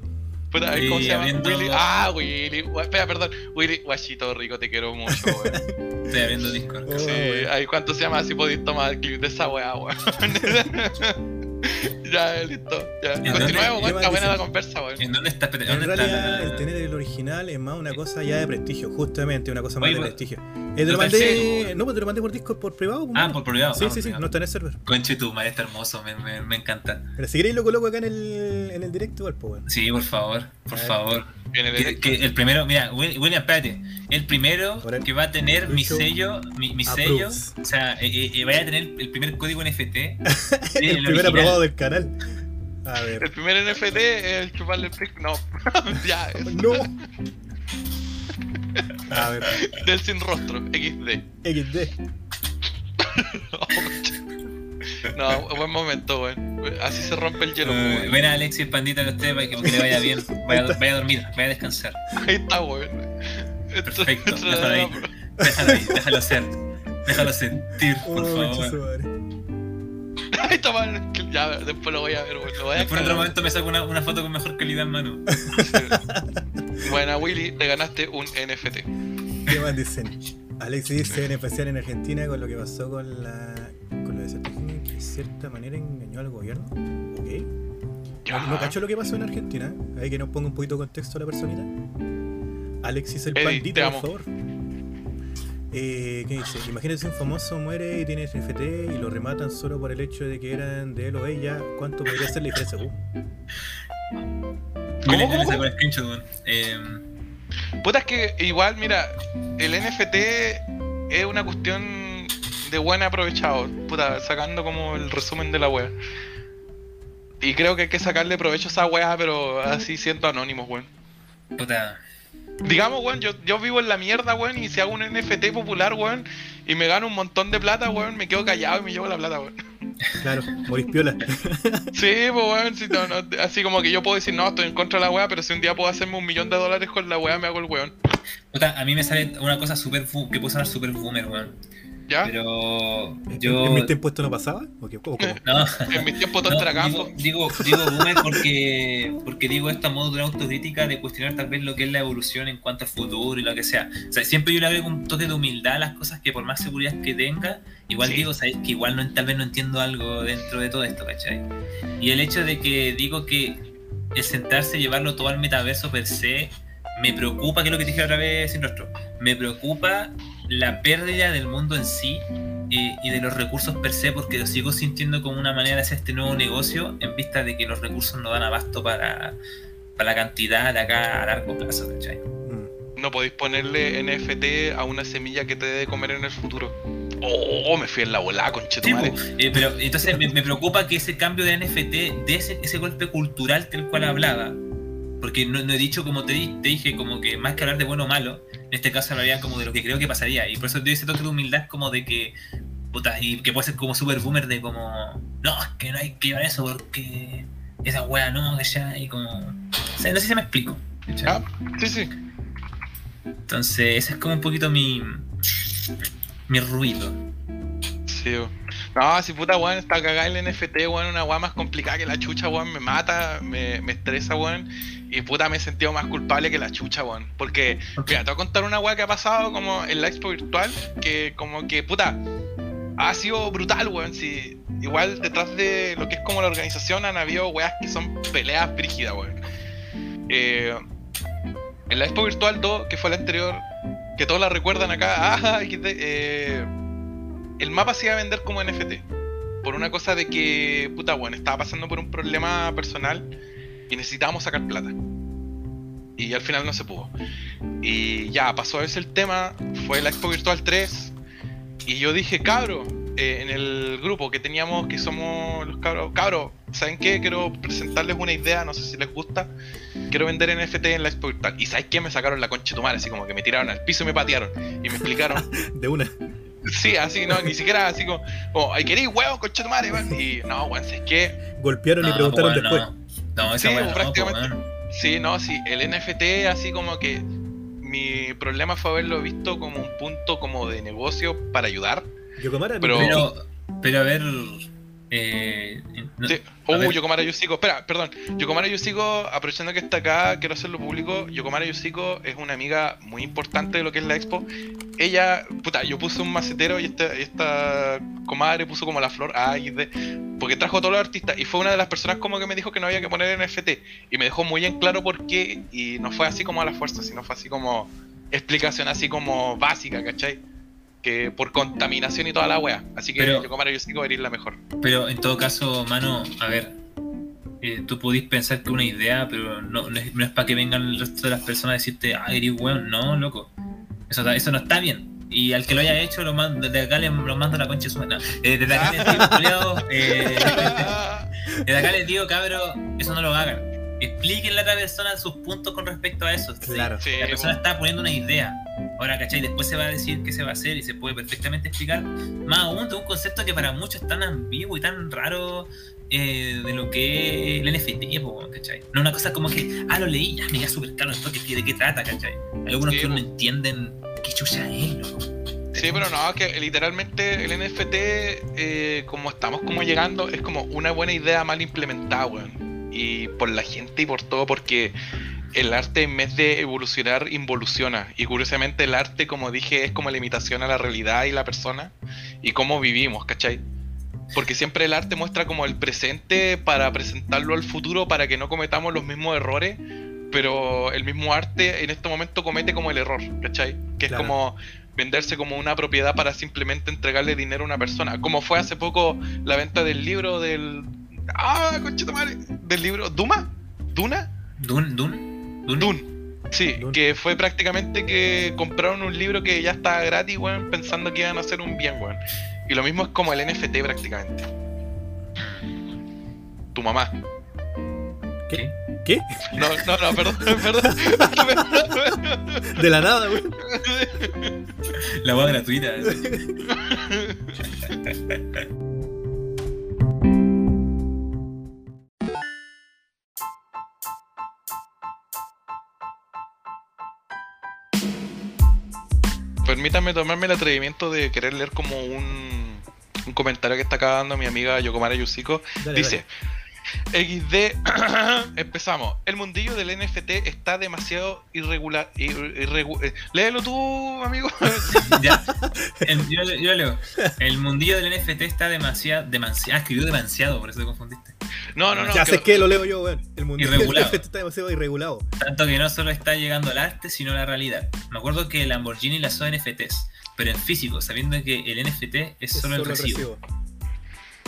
Puta, ¿cómo se llama? abriendo- Willy. Ah, Willy. Espera, perdón. Willy, guachito rico, te quiero mucho, [LAUGHS] weón. Estoy abriendo Discord. Sí, cuánto se llama, si podéis tomar el clip de esa weá, weón. [LAUGHS] [LAUGHS] ya, listo. Ya. ¿En Continuemos. ¿Qué Está buena la conversa, weón. ¿En dónde está? En ¿Dónde está realidad, la- el tener el original es más una cosa ya de prestigio, justamente, una cosa más Oye, de prestigio. Eh, te lo mandé. No, pues te lo mandé por Discord por privado. pues, Ah, por privado. Sí, ah, sí, sí, no está en el server. Conche tu madre está hermoso, me, me, me encanta. Pero si queréis lo coloco acá en el, en el directo, igual, pues, weón. Sí, por favor, por favor. Que, el primero, mira, Will- William, espérate. El primero el- que va a tener mi sello, mi, mi sello, o sea, eh, eh, eh, vaya a tener el primer código NFT. [LAUGHS] el el primer. Del canal. A El ver. primer NFT es el chuparle el pic. No, [LAUGHS] ya, es No. [LAUGHS] A ver. del sin rostro, XD. XD. [LAUGHS] No, buen momento, weón. Así se rompe el hielo, weón. Ven a Alexis Pandita que usted para que, le vaya bien. Vaya, vaya a dormir, vaya a descansar. Ahí está, weón. Perfecto, déjalo ahí. Déjalo ahí, déjalo ser. Déjalo sentir, por Oh, favor. [LAUGHS] está, weón. Ya, después lo voy a ver. Lo voy a Después en otro momento me saco una, una foto con mejor calidad en mano. Buena, Willy, te ganaste un NFT. ¿Qué más dicen? Alexis dice en especial en Argentina con lo que pasó con la con lo de Sertigine, que de cierta manera engañó al gobierno. Ok. Ya. No, no cacho lo que pasó en Argentina. Ahí que nos ponga un poquito de contexto a la personita. Alexis el Eddie, pandito, te por favor. Eh, ¿Qué dice? Imagínate un famoso muere y tiene NFT y lo rematan solo por el hecho de que eran de él o ella. ¿Cuánto podría ser la diferencia? Uh, cómo, cómo? saco el. Eh, Puta, es que igual, mira, el NFT es una cuestión de buen aprovechado. Puta, sacando como el resumen de la wea. Y creo que hay que sacarle provecho a esa wea, pero así siento anónimos, weón. puta. Digamos, weón, yo, yo vivo en la mierda, weón, y si hago un NFT popular, weón, y me gano un montón de plata, weón, me quedo callado y me llevo la plata, weón. claro, Moris Piola. [LAUGHS] Sí, pues, weón, si no, no, así como que yo puedo decir, no, estoy en contra de la wea, pero si un día puedo hacerme un millón de dólares con la wea, me hago el weón. Puta, a mí me sale una cosa super que puede sonar super boomer, weón. ¿Ya? Pero ¿En, yo. en mis tiempos esto no pasaba? ¿O qué? ¿Cómo, cómo? [LAUGHS] No, En mis tiempos todo no, era campo. digo, digo, digo boomer porque, porque digo esto a modo de una autocrítica de cuestionar tal vez lo que es la evolución en cuanto al futuro y lo que sea. O sea, siempre yo le agrego un toque de humildad a las cosas que por más seguridad que tenga, igual Sí. digo, sabéis que igual no, tal vez no entiendo algo dentro de todo esto, ¿cachai? Y el hecho de que digo que el sentarse y llevarlo todo al metaverso per se, me preocupa, que es lo que te dije otra vez sin rostro, me preocupa la pérdida del mundo en sí eh, y de los recursos per se, porque lo sigo sintiendo como una manera de hacer este nuevo negocio en vista de que los recursos no dan abasto para, para la cantidad de acá a largo plazo, ¿cachai? Mm. No podéis ponerle NFT a una semilla que te dé de comer en el futuro. Oh, me fui en la volada, Sí, conchetumare. po, eh, pero entonces me, me preocupa que ese cambio de NFT dé ese, ese golpe cultural del cual hablaba. Porque no, no he dicho, como te, te dije, como que más que hablar de bueno o malo, en este caso hablaría como de lo que creo que pasaría. Y por eso doy ese toque de humildad como de que, y que puede ser como super boomer de como, no, es que no hay que llevar eso porque esa wea no, que ya, y como... o sea, no sé si me explico. Ah, sí, sí. Entonces, ese es como un poquito mi... mi ruido. Sí, weón. No, si puta weón, está cagada el NFT, weón, una weá más complicada que la chucha, weón, me mata, me, me estresa, weón. Y puta me he sentido más culpable que la chucha, weón. Porque, mira, te voy a contar una weá que ha pasado como en la expo virtual, que como que, puta, ha sido brutal, weón. Si, igual detrás de lo que es como la organización han habido weas que son peleas brígidas, weón. Eh, en la expo virtual 2, que fue la anterior, que todos la recuerdan acá, [LAUGHS] ah, XD, eh, el mapa se iba a vender como NFT. Por una cosa de que, puta, bueno, estaba pasando por un problema personal y necesitábamos sacar plata. Y al final no se pudo. Y ya, pasó ese el tema, fue la Expo Virtual 3. Y yo dije, cabro, eh, en el grupo que teníamos, que somos los cabros. Cabros, ¿saben qué? Quiero presentarles una idea, no sé si les gusta. Quiero vender NFT en la Expo Virtual. ¿Y sabes qué? Me sacaron la concha de tu madre, así como que me tiraron al piso y me patearon. Y me explicaron. [LAUGHS] De una. Sí, así, no, ni siquiera así como, como ay, queréis huevo, concha de tu madre, weón. Y no, weón, ¿sabes qué? Golpearon y No, preguntaron después. No, no Sí, weá no, prácticamente. Sí, no, sí, el NFT así como que mi problema fue haberlo visto como un punto como de negocio para ayudar. Yokomara, Pero- Pero, pero a ver. Eh, no- Sí. Uh. Yokomara Yushiko, espera, perdón. Yokomara Yushiko, aprovechando que está acá, quiero hacerlo público. Yokomara Yushiko es una amiga muy importante de lo que es la expo. Ella, puta, yo puse un macetero y esta, esta comadre puso como la flor A y D, porque trajo a todos los artistas y fue una de las personas como que me dijo que no había que poner NFT y me dejó muy en claro por qué y no fue así como a la fuerza, sino fue así como explicación así como básica, ¿cachai? Que por contaminación y toda la wea. Así que Pero- Yokomara Yushiko eres la mejor. Pero en todo caso, mano, a ver. eh, tú podís pensar que una idea, pero no, no es, no es para que vengan el resto de las personas a decirte, ah, eres weón. No, loco. Eso, eso no está bien. Y al que lo haya hecho, lo mando, desde acá le lo mando a la concha de su madre. No, eh, desde acá les digo, eh, [LAUGHS] desde acá les digo, cabro, eso no lo hagan. Explíquenle a la persona sus puntos con respecto a eso. Sí, Claro. Sí, La persona está poniendo una idea. Ahora, ¿cachai? Después se va a decir qué se va a hacer y se puede perfectamente explicar. Más aún de un concepto que para muchos es tan ambiguo y tan raro eh, de lo que es el NFT, ¿cachai? No una cosa como que, ah, lo leí, ya me queda súper claro esto, que, de qué trata, ¿cachai? Hay algunos Sí, que no entienden qué chucha es, loco. Sí, pero no, que literalmente el NFT, eh, como estamos como llegando, es como una buena idea mal implementada, weón. Y por la gente y por todo, porque el arte en vez de evolucionar, involuciona. Y curiosamente el arte, como dije, es como la imitación a la realidad y la persona y cómo vivimos, ¿cachai? Porque siempre el arte muestra como el presente para presentarlo al futuro para que no cometamos los mismos errores, pero el mismo arte en este momento comete como el error, ¿cachai? Que Claro. es como venderse como una propiedad para simplemente entregarle dinero a una persona. Como fue hace poco la venta del libro del... Ah, conchita madre. Del libro Duma. Duna. Dun, Dun, Dun. Dune. Sí, que fue prácticamente que compraron un libro que ya estaba gratis, weón, pensando que iban a hacer un bien, weón. Y lo mismo es como el NFT prácticamente. Tu mamá. ¿Qué? ¿Qué? No, no, no, perdón, [LAUGHS] perdón. [LAUGHS] De la nada, güey. [LAUGHS] La voz gratuita. Permítanme tomarme el atrevimiento de querer leer como un, un comentario que está acá dando mi amiga Yokomara Yusiko. Dale, Dice, XD, [CLEARS THROAT] empezamos. El mundillo del NFT está demasiado irregular. ir- irregu- eh, léelo tú, amigo. [LAUGHS] ya. El- yo, yo leo. El mundillo del NFT está demasiado. demasiado ah, escribió demasiado, por eso te confundiste. No, no, no. ya sé que lo leo yo, weón. El mundo Irregulado. está demasiado irregulado. Tanto que no solo está llegando al arte, sino a la realidad. Me acuerdo que Lamborghini lanzó NFTs, pero en físico, sabiendo que el NFT es Es solo el recibo.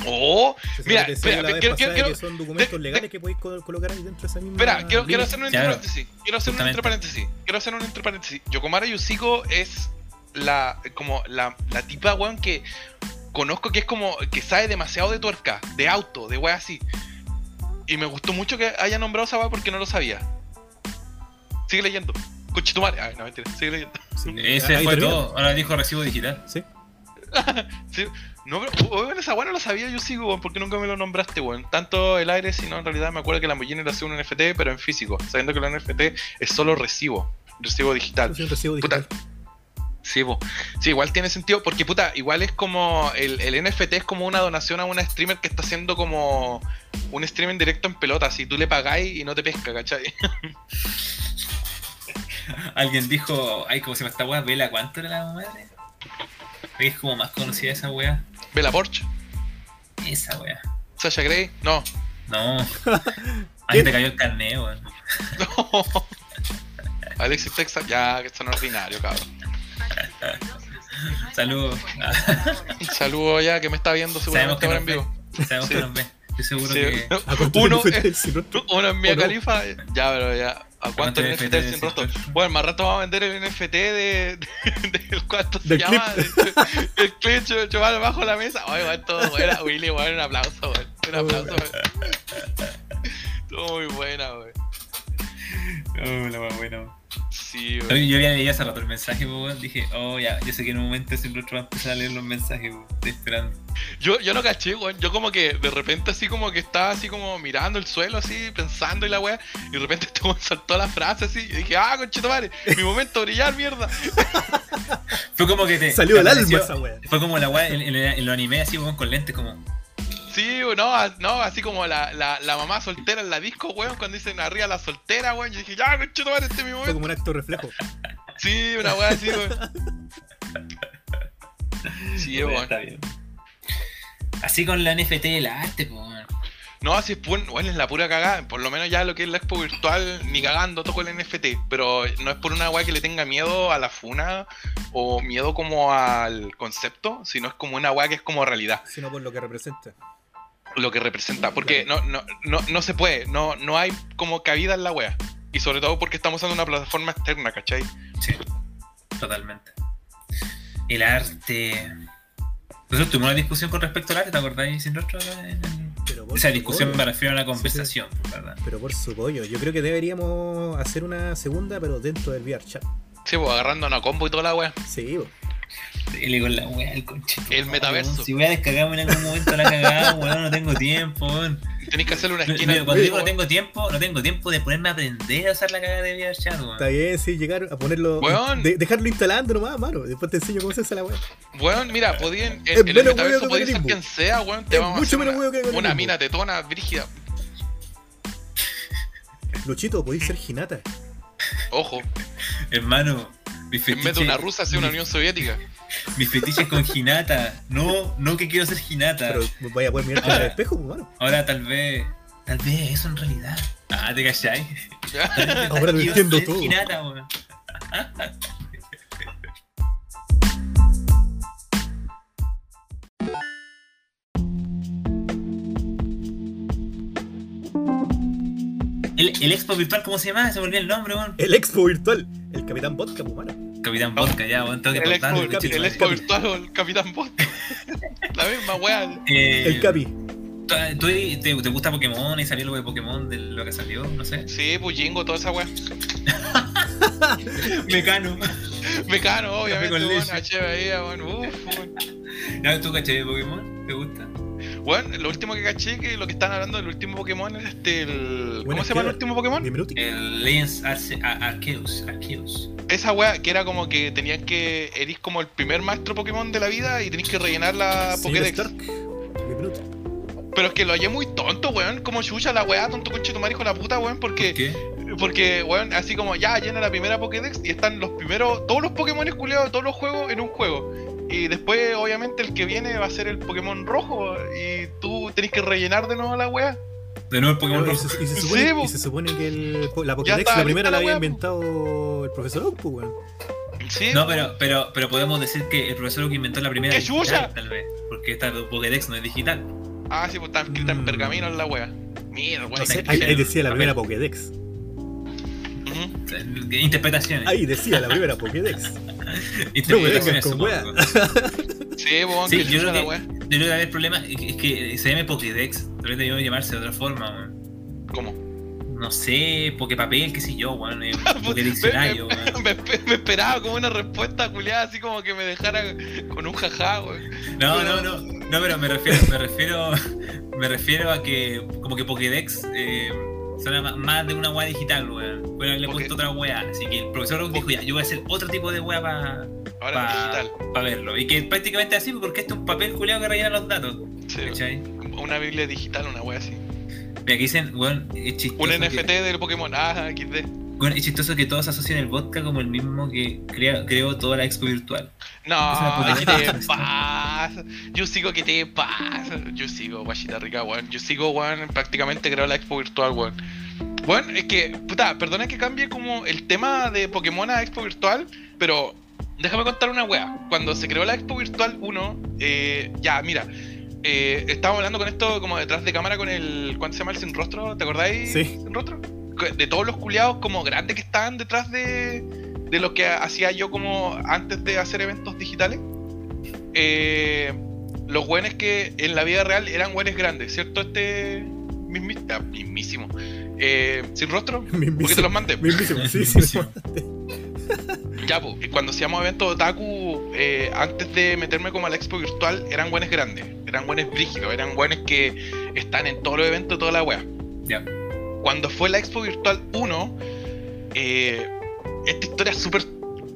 Oh, Mira, espera, quiero- quiero- que son documentos de- legales que podéis co- colocar ahí dentro de esa misma. espera, quiero, quiero hacer un entre Claro. paréntesis. Quiero hacer un entre paréntesis. Quiero hacer un entre paréntesis. Yokomara Yusiko es la como la, la tipa, weón, que conozco que es como que sabe demasiado de tuerca, de auto, de weá así. Y me gustó mucho que haya nombrado esa weá porque no lo sabía. Sigue leyendo. Conchetumare. Ay, no, mentira. Sigue leyendo. Sí, Ese ahí fue termina. todo. Ahora dijo recibo digital. Sí. [LAUGHS] Sí. No, pero weón, esa weá no la sabía yo sigo, weón, porque nunca me lo nombraste, weón. Tanto el aire, sino en realidad me acuerdo que la Lamborghini hacía un NFT, pero en físico, sabiendo que el NFT es solo recibo, recibo digital. Es un recibo Puta. digital. Sí, po. sí, igual tiene sentido, porque puta, igual es como, el, el NFT es como una donación a una streamer que está haciendo como un streaming directo en pelota, si tú le pagáis y no te pesca, ¿cachai? [LAUGHS] Alguien dijo, ay, ¿cómo se llama esta weá? ¿Vela cuánto era la madre? Es como más conocida esa weá. Ve la Porsche, Esa weá. Sasha Grey, no, No. [LAUGHS] Ahí te cayó el carnet, weón. [LAUGHS] no. Alexis Texas, ya, que son ordinario, cabrón. Saludos. Un saludo ya que me está viendo Sabemos seguramente que ahora en vivo. Sabemos Sí. que nos ve. Estoy seguro Sí. que. [LAUGHS] Uno, es- uno. Califa, ya, pero ya. ¿A cuánto el NFT del sin rostro? Bueno, más rato vamos a vender el NFT de. de, de ¿Cuánto se llama? el clip ch- chaval bajo la mesa. Oye, weón, todo buena. Willy, weón, un aplauso, weón. Un aplauso, weón. Todo muy buena, weón. Oh, la más buena. Sí. Oye, Yo había leído hace rato el mensaje, weón. Dije, oh, ya, yo sé que en un momento sin rostro va a empezar a leer los mensajes, weón. Estoy esperando. Yo, yo no caché, weón. Yo como que de repente así como que estaba así como mirando el suelo así, pensando y la weá. Y de repente [LAUGHS] este weón saltó la frase así. Y dije, ah, conchetumare, mi momento de brillar, mierda. Fue como que te. Salió te del alma esa wea. Fue como la weá en, en, en los animes así, weón, con lentes, como. Sí, no, no, así como la, la, la mamá soltera en la disco, weón, cuando dicen arriba la soltera, weón. Yo dije, ya, conchetumare, este es mi Fue momento. como un acto reflejo. Sí, una weá así, weón. Sí, Bueno, weón. Está bien. Así con la NFT de la arte, weón. No, así es, bueno, es la pura cagada. Por lo menos ya lo que es la expo virtual, ni cagando toco el NFT. Pero no es por una weá que le tenga miedo a la funa o miedo como al concepto, sino es como una weá que es como realidad, Sino por lo que representa. Lo que representa. Porque no, no, no, no se puede, no, no hay como cabida en la weá. Y sobre todo porque estamos usando una plataforma externa, ¿cachai? Sí, totalmente. El arte. Nosotros tuvimos una discusión con respecto al arte, ¿te acordáis sin rostro? Esa discusión pollo. me refiero a una conversación, ¿verdad? Pero por su pollo. Yo creo que deberíamos hacer una segunda, pero dentro del VR chat. Sí, pues agarrando una combo y toda la weá. Sí, bo. Dele con la weá, el metaverso. Si voy a descargarme en algún momento la cagada, [LAUGHS] weón, no tengo tiempo, weón. Tenéis que hacerle una esquina. Cuando digo no tengo tiempo, no tengo tiempo de ponerme a aprender a usar la cagada de VRChat, weón. Está bien, sí, llegar a ponerlo. Weón. de- dejarlo instalando nomás, mano. Después te enseño cómo se hace la wea. Weón, mira, podían. Es En, en el menos metaverso huevo que podía ser quien sea, weón. Te Es vamos a mucho hacer menos una, huevo que una mina tetona, brígida. Luchito, podéis ser Hinata. Ojo, Hermano, mi en vez de una rusa hacia una Unión Soviética. Mi fetiche es con Hinata. No, no que quiero ser Hinata. Pero vaya a poder mirarte al espejo, pues, mano. Ahora tal vez, tal vez eso en realidad. Ah, te calláis. Ahora lo entiendo todo. Hinata, El, el expo virtual, ¿cómo se llama? Se me olvidó el nombre, weón. El expo virtual. El Capitán Vodka, pues, mano. Capitán Vodka, ya, weón. Tengo que El expo, el, madre. expo virtual o el Capitán Bot. [LAUGHS] La misma weá. Eh, El Capi. ¿Tú tú- te, te gusta Pokémon y salió algo de Pokémon de lo que salió? No sé. Sí, pues Jingo, toda esa weá. [LAUGHS] Mecano. Mecano, obviamente, con leche. HBI, weón. Uf, weón. ¿Ya tú caché de Pokémon? ¿Te gusta? Weón, lo último que caché, que lo que están hablando del último Pokémon es este. El... ¿Cómo se llama el último Pokémon? El Legends Arce Ar- Arceus. Arceus. Esa weá que era como que tenían que. Eres como el primer maestro Pokémon de la vida y tenés que rellenar la Pokédex. Pero es que lo hallé muy tonto, weón. Como chucha la weá, tonto conche tu hijo la puta, weón. Porque, ¿Qué? porque, weón, así como ya llena la primera Pokédex y están los primeros, todos los Pokémon culiados de todos los juegos en un juego. Y después, obviamente, el que viene va a ser el Pokémon rojo. Y tú tenés que rellenar de nuevo la weá. De nuevo el Pokémon Pero, y, rojo. se, y se supone, po. y se supone que el, la Pokédex, la primera la la había wea, inventado el profesor Oak, pues, weón. Sí. No, pero, pero, pero podemos decir que el profesor que inventó la primera ¡Qué digital, tal vez. Porque esta Pokédex no es digital. Ah, sí, pues está escrita en pergamino en la weá. Mira, weón. Ahí, decía la primera Pokédex. Interpretaciones. Ahí decía la primera Pokédex. [LAUGHS] No me vengas con. Sí, Sí, que yo creo la que weá. yo creo que el problema es que, es que se llame Pokédex. Tal vez debió llamarse de otra forma, weón. ¿Cómo? No sé, Poképapel, qué sé yo, weón. eh, [LAUGHS] Me, Pokédiccionario, me- weón. me- me esperaba como una respuesta culiada, así como que me dejara con un jajá, weón. No, no, no. No, pero me refiero, me refiero, [LAUGHS] me refiero a que como que Pokédex eh, ma- más de una weá digital, weón. Bueno, le he puesto otra weá. Así que el profesor dijo, ya, yo voy a hacer otro tipo de weá para digital. verlo. Y que prácticamente así, porque este es un papel culiado que rellena los datos. Sí. Una Biblia digital, una wea así. Mira, aquí dicen, weón, es chistoso. Un que- NFT del Pokémon. Ah, XD. Bueno, es chistoso que todos asocian el vodka como el mismo que crea, creó toda la expo virtual. No, ¿qué te [LAUGHS] pasa? Yo sigo, ¿qué te pasa? Yo sigo, guachita rica, weón. Yo sigo, weón, prácticamente creo la expo virtual, weón. Bueno, es que, puta, perdona que cambie como el tema de Pokémon a expo virtual, pero déjame contar una wea. Cuando se creó la expo virtual 1, eh, ya, mira, eh, estábamos hablando con esto como detrás de cámara con el. ¿Cuánto se llama el sin rostro? ¿Te acordáis? Sí. Sin rostro. De todos los culiados como grandes que estaban detrás de, de lo que hacía yo como antes de hacer eventos digitales. Eh, los buenos que en la vida real eran buenos grandes, ¿cierto? Este ah, mismísimo. Eh, sin rostro, [LAUGHS] porque te los mandé. Mismísimo, sí, sí, Mismísimo. Ya, pues, cuando hacíamos eventos de otaku, eh, antes de meterme como a la expo virtual, eran buenos grandes, eran buenos brígidos, eran buenos que están en todos los eventos, toda la wea. Ya. Cuando fue la expo virtual 1, eh, esta historia es súper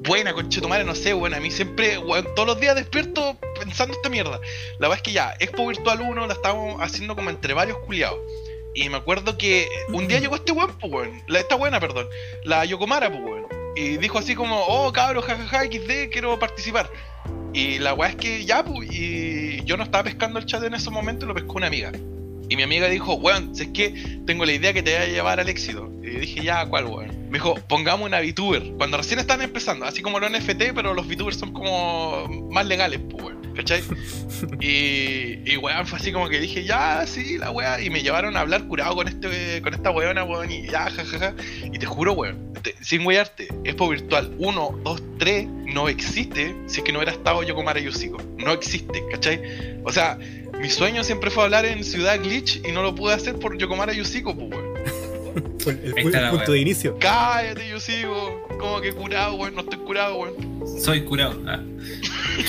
buena, conchetumare, no sé, bueno, a mí siempre, weón, todos los días despierto pensando esta mierda. La verdad es que ya, expo virtual 1 la estábamos haciendo como entre varios culiados. Y me acuerdo que un día llegó este weón, pues weón, la, esta buena, perdón, la Yokomara, pues weón. Y dijo así como, oh cabros, jajaja, XD, quiero participar. Y la weá es que ya, pues, y yo no estaba pescando el chat en ese momento, lo pescó una amiga. Y mi amiga dijo, weón, si es que tengo la idea que te va a llevar al éxito. Y dije, ya, ¿cuál, weón? Me dijo, pongamos una VTuber. Cuando recién están empezando, así como los NFT, pero los VTubers son como más legales, pues, weón. ¿Cachai? [LAUGHS] Y, y weón, fue así como que dije, ya, sí, la weá. Y me llevaron a hablar curado con este con esta weona, weón. Y ya, jajaja. Y te juro, weón, te- sin weyarte, Expo Virtual 1, 2, 3 no existe si es que no hubiera estado yo con Mara Yusico. No existe, ¿cachai? O sea, mi sueño siempre fue hablar en Ciudad Glitch y no lo pude hacer por Yokomara Yusico, pues, weón. [LAUGHS] El, el la punto wea. de inicio. Cállate, Yusico. Como que curado, weón. No estoy curado, weón. Soy curado. Ah.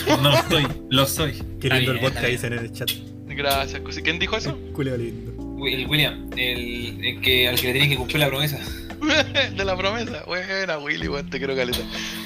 No lo estoy, lo soy. Qué lindo el está bien. dicen en el chat. Gracias, Cosi. ¿Quién dijo eso? [LAUGHS] Culeo lindo. El William, el, el que, al que le que cumplir la promesa. [LAUGHS] de la promesa. Buena, Willy, weón. Te quiero caleta.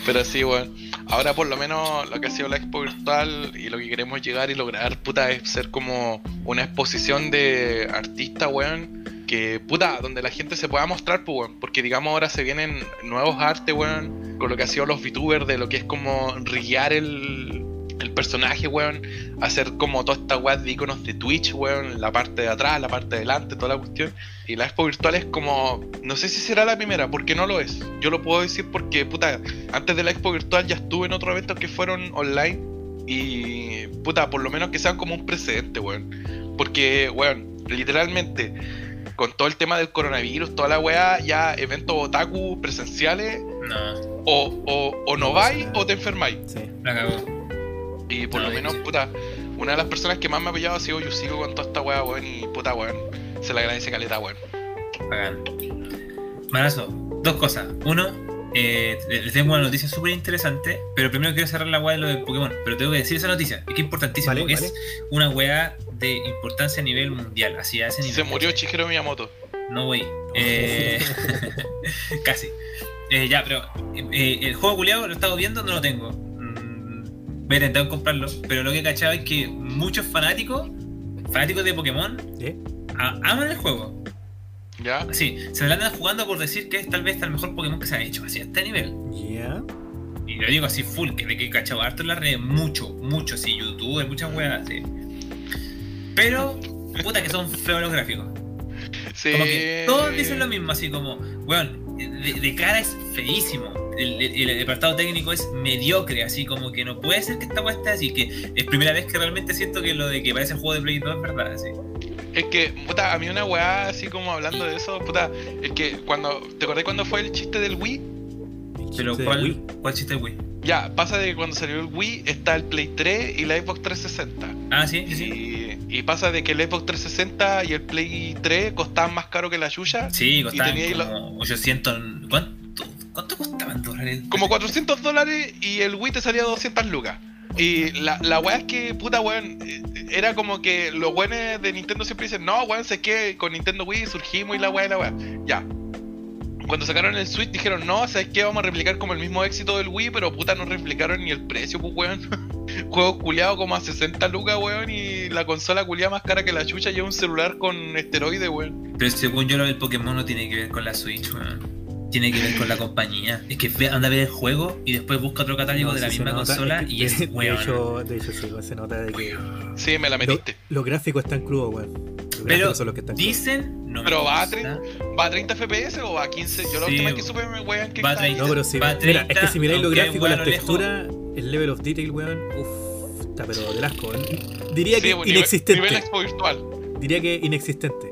Pero sí, weón. Ahora, por lo menos, lo que ha sido la expo virtual y lo que queremos llegar y lograr, puta, es ser como una exposición de artistas, weón. Que, puta, donde la gente se pueda mostrar, pues, weón. Porque, digamos, ahora se vienen nuevos artes, weón. Con lo que ha sido los VTubers, de lo que es como guiar el, el personaje, weón. Hacer como toda esta weá de iconos de Twitch, weón. La parte de atrás, la parte de adelante, toda la cuestión. Y la expo virtual es como. No sé si será la primera, porque no lo es. Yo lo puedo decir porque, puta, antes de la expo virtual ya estuve en otros eventos que fueron online. Y, puta, por lo menos que sean como un precedente, weón. Porque, weón, literalmente, con todo el tema del coronavirus, toda la weá, ya eventos otaku presenciales, No, o, o, o no No vais o te enfermáis. Sí. la cagó. Y por No, lo menos, sí. puta, una de las personas que más me ha pillado ha sido Yusico con toda esta weá, weón. Y puta, weón, se le agradece caleta, weón. Bacán. Marazo, dos cosas. Uno, eh, les tengo una noticia súper interesante, pero primero quiero cerrar la weá de lo de Pokémon. Pero tengo que decir esa noticia, es que es importantísima, Vale, porque vale. es una weá de importancia a nivel mundial, así a ese nivel. Se murió. Chihiro Miyamoto. No, wey. Eh, [LAUGHS] [LAUGHS] casi. Eh, ya, pero eh, el juego culiado lo he estado viendo, no lo tengo. Voy a intentar comprarlo, pero lo que he cachado es que muchos fanáticos, fanáticos de Pokémon, ¿Eh? a- aman el juego. ¿Ya? Sí, se lo andan jugando por decir que es tal vez el mejor Pokémon que se ha hecho, así a este nivel. Ya. Y lo digo así full, que de que he cachado harto en la red, mucho, mucho, sí, YouTube, muchas weas, sí. Pero, puta que son feos los gráficos. Sí. Como que todos dicen lo mismo, así como, weón, de, de cara es feísimo. El, el- el apartado técnico es mediocre, así como que no puede ser que esta esté así, que es primera vez que realmente siento que lo de que parece juego de Play 2 es verdad, así. Es que, puta, a mí una weá así como hablando de eso, puta, es que cuando. ¿Te acordás cuando fue el chiste del Wii? Pero Sí, ¿cuál, Wii. ¿cuál chiste es Wii? Ya, pasa de que cuando salió el Wii está el Play 3 y la Xbox 360. Ah, sí, sí, sí. Y, y pasa de que el Xbox 360 y el Play 3 costaban más caro que la Yuya. Sí, costaban tenía como 800... ¿Cuánto, ¿Cuánto costaban dólares? Como 400 dólares y el Wii te salía 200 lucas. Y la, la weá es que, puta weón, era como que los weones de Nintendo siempre dicen, no, weón, sé que con Nintendo Wii surgimos y la weá y la weá. Ya. Cuando sacaron el Switch dijeron, no, ¿sabes qué? Vamos a replicar como el mismo éxito del Wii, pero puta, no replicaron ni el precio, pues weón. [LAUGHS] Juego culiado como a 60 lucas, weón, y la consola culiada más cara que la chucha y un celular con esteroide, weón. Pero según yo lo del Pokémon no tiene que ver con la Switch, weón. Tiene que ver con la compañía. Es que anda a ver el juego y después busca otro catálogo No, de la sí misma nota, consola es que y es de, weón. de hecho, de hecho, sí, se nota de que. Sí, me la lo- metiste. los gráficos están crudos, weón. Los Pero gráficos son los que están crudos. dicen, no me Pero va a consta, ¿Va a 30 FPS o va a 15? Yo la Sí, última vez que supe, weón, que Va a estaba 30. No, pero si, Va a mira, es que 30, si miráis los gráficos, weón, la a lo lejos. textura, el level of detail, weón, uff, está pero del asco, weón. Diría Sí, que bo, nivel- inexistente. Nivel expo virtual. Diría que inexistente.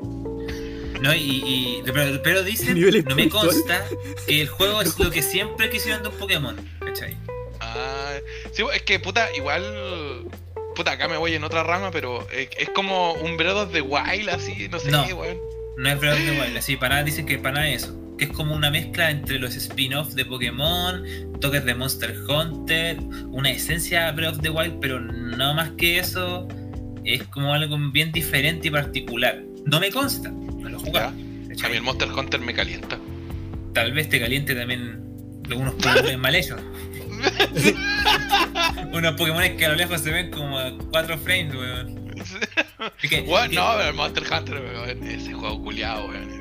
No, y, y- pero, pero dicen, no me consta que el juego es lo que siempre quisieron de un Pokémon, ¿cachai? Ah, sí, es que puta, igual. Puta, acá me voy en otra rama, pero es, es como un Breath of the Wild, así, no sé, No. weón. No es Breath of the Wild, así, para nada dicen que para nada es eso. Que es como una mezcla entre los spin-offs de Pokémon, toques de Monster Hunter, una esencia de Breath of the Wild, pero no más que eso, es como algo bien diferente y particular. No me consta, jugado. A mí el Monster Hunter me calienta. Tal vez te caliente también algunos Pokémon mal hechos. [LAUGHS] Unos Pokémon que a lo lejos se ven como a 4 frames, weón. Que- que- no, pero el Monster Hunter, weón, ese juego culiado, weón.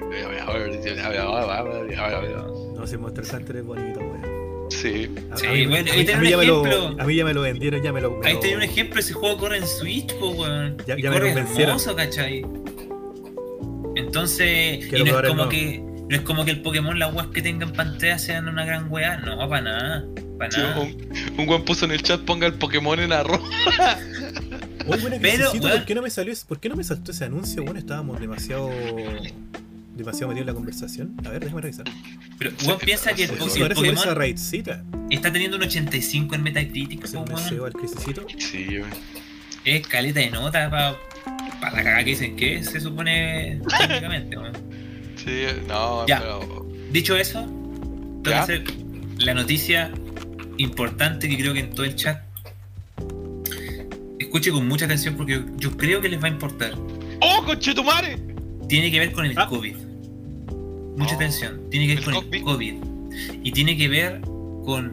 No sé, Monster Hunter es bonito, weón. Sí. A- Sí, a mí- bueno, ahí tenés un ya me lo- ejemplo. A mí ya me lo vendieron, ya me lo. me Ahí lo- tenía un ejemplo, ese juego corre en Switch, po, weón. Ya- ya me corre convencieron. hermoso, ¿cachai? Entonces, y no es como que no es como que el Pokémon, las weas que tenga en pantalla sean una gran wea, no, para nada, para Sí, nada. un, un weón puso en el chat ponga el Pokémon en arroz. [LAUGHS] Oye, bueno, Pero, necesito. ¿por qué no me salió ese- ¿Por qué no me saltó ese anuncio? Bueno, estábamos demasiado. demasiado metidos en la conversación. A ver, déjame revisar. Pero weón piensa que el, po- el esa Pokémon raidcita. está teniendo un 85 en Metacritic, Se po, me weón. llegó al crisecito. Sí. Es caleta de nota para la cagada que dicen que se supone técnicamente, weón. [LAUGHS] Sí, no, Ya. pero. Dicho eso, tengo que ¿Ya? hacer la noticia importante que creo que en todo el chat escuche con mucha atención porque yo creo que les va a importar. ¡Oh, conchetumare! Tiene que ver con el Ah. COVID. Mucha Oh. atención. Tiene que ver El con COVID. el COVID. Y tiene que ver con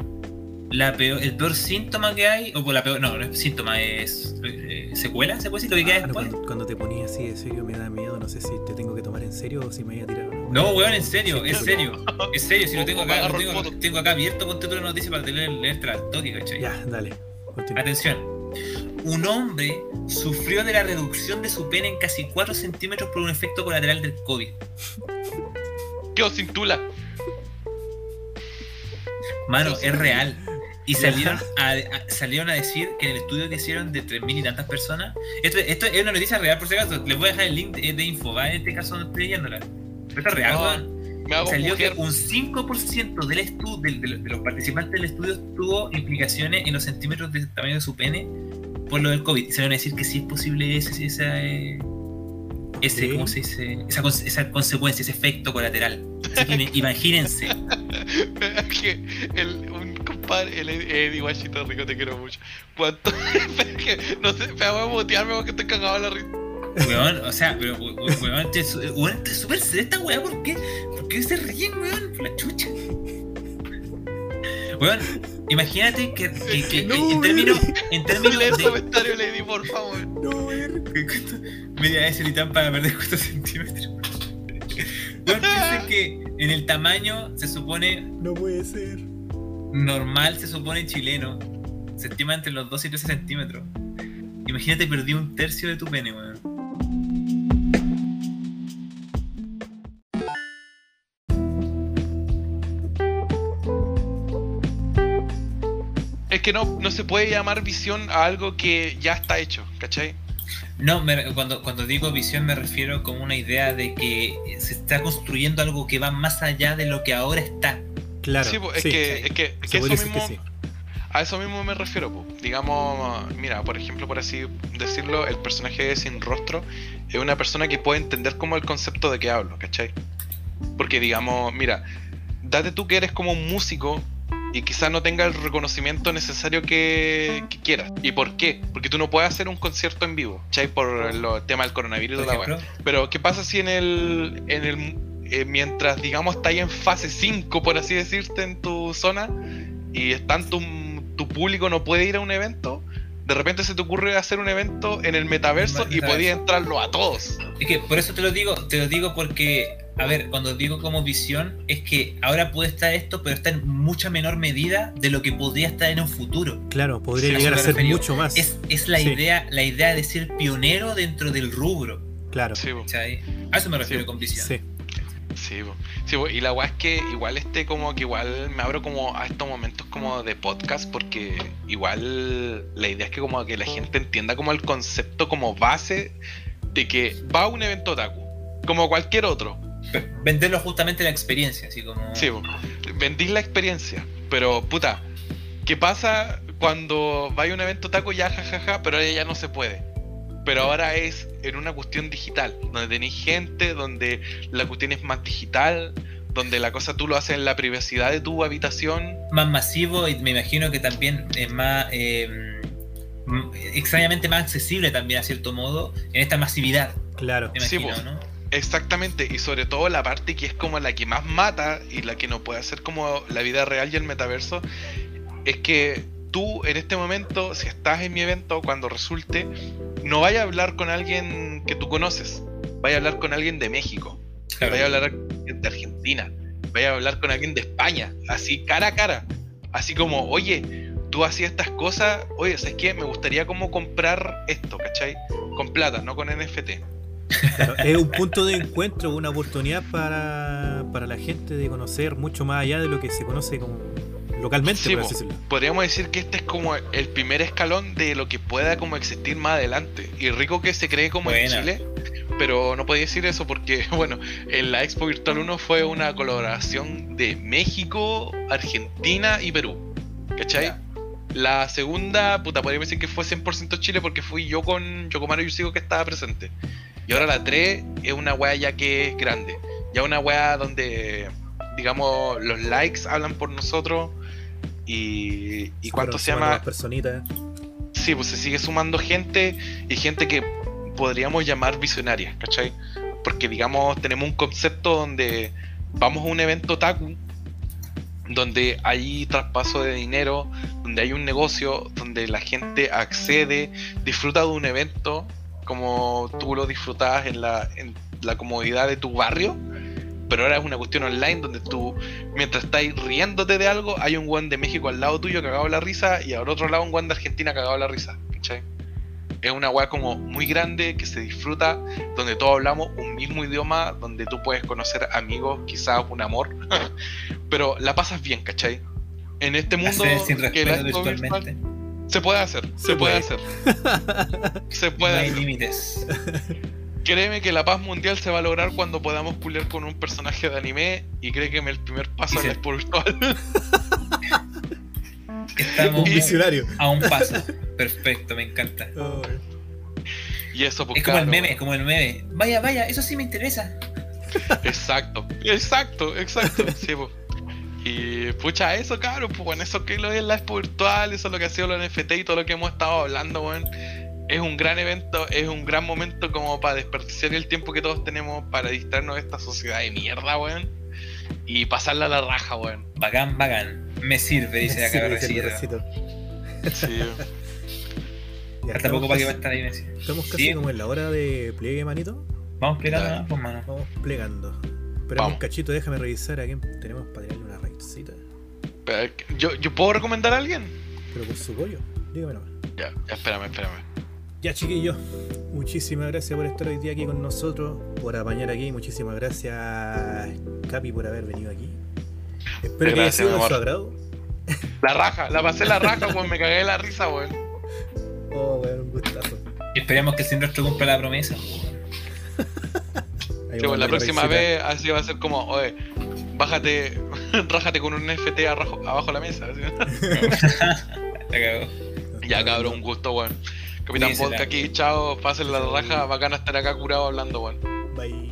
la peor, el peor síntoma que hay, o por la peor, no, no es síntoma, es eh, secuela, se puede decir lo que queda Ah, no, después. cuando, cuando te ponías así de serio me da miedo. No sé si te tengo que tomar en serio o si me voy a tirar. No, weón, en serio, en serio. En serio, si lo [LAUGHS] tengo acá, lo el tengo, tengo acá abierto, ponte tú la noticia para tener al toque, ¿cachai? Ya, dale. Continúa. Atención. Un hombre sufrió de la reducción de su pene en casi 4 centímetros por un efecto colateral del COVID. Quedó sin tula. Mano, es real. Y salieron a, a- salieron a decir que en el estudio que hicieron de 3.000 y tantas personas. Esto, esto es una noticia real, por si acaso. Les voy a dejar el link de, de info, ¿va? En este caso no estoy leyéndola. Pero esto es real, No, Salió que un 5% del estu del- de, de los participantes del estudio tuvo implicaciones en los centímetros de tamaño de su pene por lo del COVID. Y salieron a decir que sí es posible ese, esa, eh, ese. ¿cómo se dice? Esa, esa consecuencia, ese efecto colateral. Así que [LAUGHS] imagínense. Es que el, un compadre, el Eddie Washington Rico, te quiero mucho. ¿Cuánto? [LAUGHS] es que, no sé, me voy a mutearme porque estoy cagado de la risa. Weón, o sea, pero we- we- weón, te, weón, súper seria esta weá, ¿por qué? ¿Por qué se ríen, weón? Por la chucha. Weón, imagínate que, que- que- No, en términos, en términos Lee el de. comentario, Lady, por favor. No, ver. Media vez el para perder 4 centímetros. Weón, piensen [LAUGHS] que en el tamaño se supone No puede ser. Normal, se supone chileno. Se estima entre los 12 y 13 centímetros. Imagínate, perdí un tercio de tu pene, weón. Es que no, no se puede llamar visión a algo que ya está hecho, ¿cachai? No, me- cuando, cuando digo visión me refiero como una idea de que se está construyendo algo que va más allá de lo que ahora está. Claro. sí, es, sí. que, es que, es que eso que mismo, sí. a eso mismo me refiero. po. Digamos, mira, por ejemplo, por así decirlo, el personaje de Sin Rostro es una persona que puede entender como el concepto de que hablo, ¿cachai? Porque digamos, mira, date tú que eres como un músico y quizás no tenga el reconocimiento necesario que, que quieras. ¿Y por qué? Porque tú no puedes hacer un concierto en vivo, ¿cachai? Por el tema del coronavirus y Por toda la. Pero, ¿qué pasa si en el. En el eh, mientras, digamos, está ahí en fase 5, por así decirte, en tu zona, y están tu, tu público no puede ir a un evento, de repente se te ocurre hacer un evento en el metaverso y Metaverso. podía entrarlo a todos. es que por eso te lo digo, te lo digo porque, a ver, cuando digo como visión, es que ahora puede estar esto, pero está en mucha menor medida de lo que podría estar en un futuro. Claro, podría Sí, llegar a ser mucho más. Es, es la Sí. idea, la idea de ser pionero dentro del rubro. Claro. Sí. A eso me refiero Sí. con visión. Sí. Sí, po. Sí, po. y la weá es que igual este como que igual me abro como a estos momentos como de podcast porque igual la idea es que como que la gente entienda como el concepto como base de que va a un evento otaku, como cualquier otro, [LAUGHS] Venderlo justamente la experiencia, así como. Sí, vendís la experiencia. Pero, puta, ¿qué pasa cuando vais a un evento taco ya, jajaja, pero ahora ya no se puede? Pero ahora es en una cuestión digital, donde tenéis gente, donde la cuestión es más digital, donde la cosa tú lo haces en la privacidad de tu habitación. Más masivo y me imagino que también es más. eh, m- extrañamente más accesible también, a cierto modo, en esta masividad, Claro. me Sí, imagino, po. ¿no? Exactamente, y sobre todo la parte que es como la que más mata y la que no puede hacer como la vida real y el metaverso, es que tú en este momento, si estás en mi evento, cuando resulte, no vaya a hablar con alguien que tú conoces, vaya a hablar con alguien de México, Claro. vaya a hablar con alguien de Argentina, vaya a hablar con alguien de España, así cara a cara, así como, oye, tú hacías estas cosas, oye, ¿sabes qué? Me gustaría como comprar esto, ¿cachai? Con plata, no con NFT. Claro, es un punto de encuentro, una oportunidad para, para la gente de conocer mucho más allá de lo que se conoce como localmente, Sí, por decirlo. Podríamos decir que este es como el primer escalón de lo que pueda como existir más adelante. Y rico que se cree como en. Chile, pero no podía decir eso porque, [LAUGHS] bueno, en la Expo Virtual 1 fue una colaboración de México, Argentina y Perú. ¿Cachai? Ya. La segunda, puta, podríamos decir que fue 100% Chile porque fui yo con Yokomaro Yusigo que estaba presente. Y ahora la 3 es una wea ya que es grande. Ya una wea donde, digamos, los likes hablan por nosotros. Y, y cuánto se llama. personitas. Sí, pues se sigue sumando gente y gente que podríamos llamar visionaria, ¿cachai? Porque digamos, tenemos un concepto donde vamos a un evento Taku, donde hay traspaso de dinero, donde hay un negocio, donde la gente accede, disfruta de un evento como tú lo disfrutabas en la, en la comodidad de tu barrio. Pero ahora es una cuestión online donde tú, mientras estás riéndote de algo, hay un guan de México al lado tuyo cagado la risa y al otro lado un guan de Argentina cagado la risa. ¿cachai? Es una weá como muy grande que se disfruta, donde todos hablamos un mismo idioma, donde tú puedes conocer amigos, quizás un amor, [LAUGHS] pero la pasas bien, ¿cachai? En este mundo sin que la virtual- se puede hacer, se, Se puede, puede. hacer. [LAUGHS] se No puede hay hacer. límites. [LAUGHS] Créeme que la paz mundial se va a lograr cuando podamos culiar con un personaje de anime y créeme el primer paso Y en la se- expo virtual. [LAUGHS] Estamos [LAUGHS] Un visionario. a un paso. Perfecto, me encanta. Oh, y eso pues Es como el meme, es como el meme. Vaya, vaya, eso sí me interesa. Exacto, exacto, exacto. sí, po. Y pucha, eso, cabrón, pues bueno, eso que lo es la expo virtual, eso es lo que ha sido la NFT y todo lo que hemos estado hablando, weón. Es un gran evento, es un gran momento como para desperdiciar el tiempo que todos tenemos para distraernos de esta sociedad de mierda, weón. Y pasarla a la raja, weón. Bacán, bacán. Me sirve, dice sí, acá. [LAUGHS] Sí. Ya, Hasta poco para que va a estar ahí, me dice. Estamos casi Sí. como en la hora de pliegue, manito. Vamos plegando, pues, mano. Vamos plegando. Pero un cachito, déjame revisar a quién tenemos para tirarle una raidcita. ¿yo, ¿Yo puedo recomendar a alguien? Pero por su pollo. Dígame nomás. Ya, ya, espérame, espérame. Ya chiquillos, muchísimas gracias por estar hoy día aquí con nosotros, por apañar aquí, muchísimas gracias Capi por haber venido aquí. Espero que haya Gracias, sido de su amor. agrado. La raja, la pasé la raja, weón, me cagué de la risa, weón. Oh, weón, un gustazo. Y esperemos que el Sinestro cumpla la promesa. Ahí Sí, la próxima vez así va a ser como, oye, bájate, [LAUGHS] rájate con un NFT abajo, abajo de la mesa. [LAUGHS] cagó. ya cabrón, un gusto, weón. Capitán Podcast aquí, chao, pasen la raja, bacana estar acá curado hablando, bueno. Bye.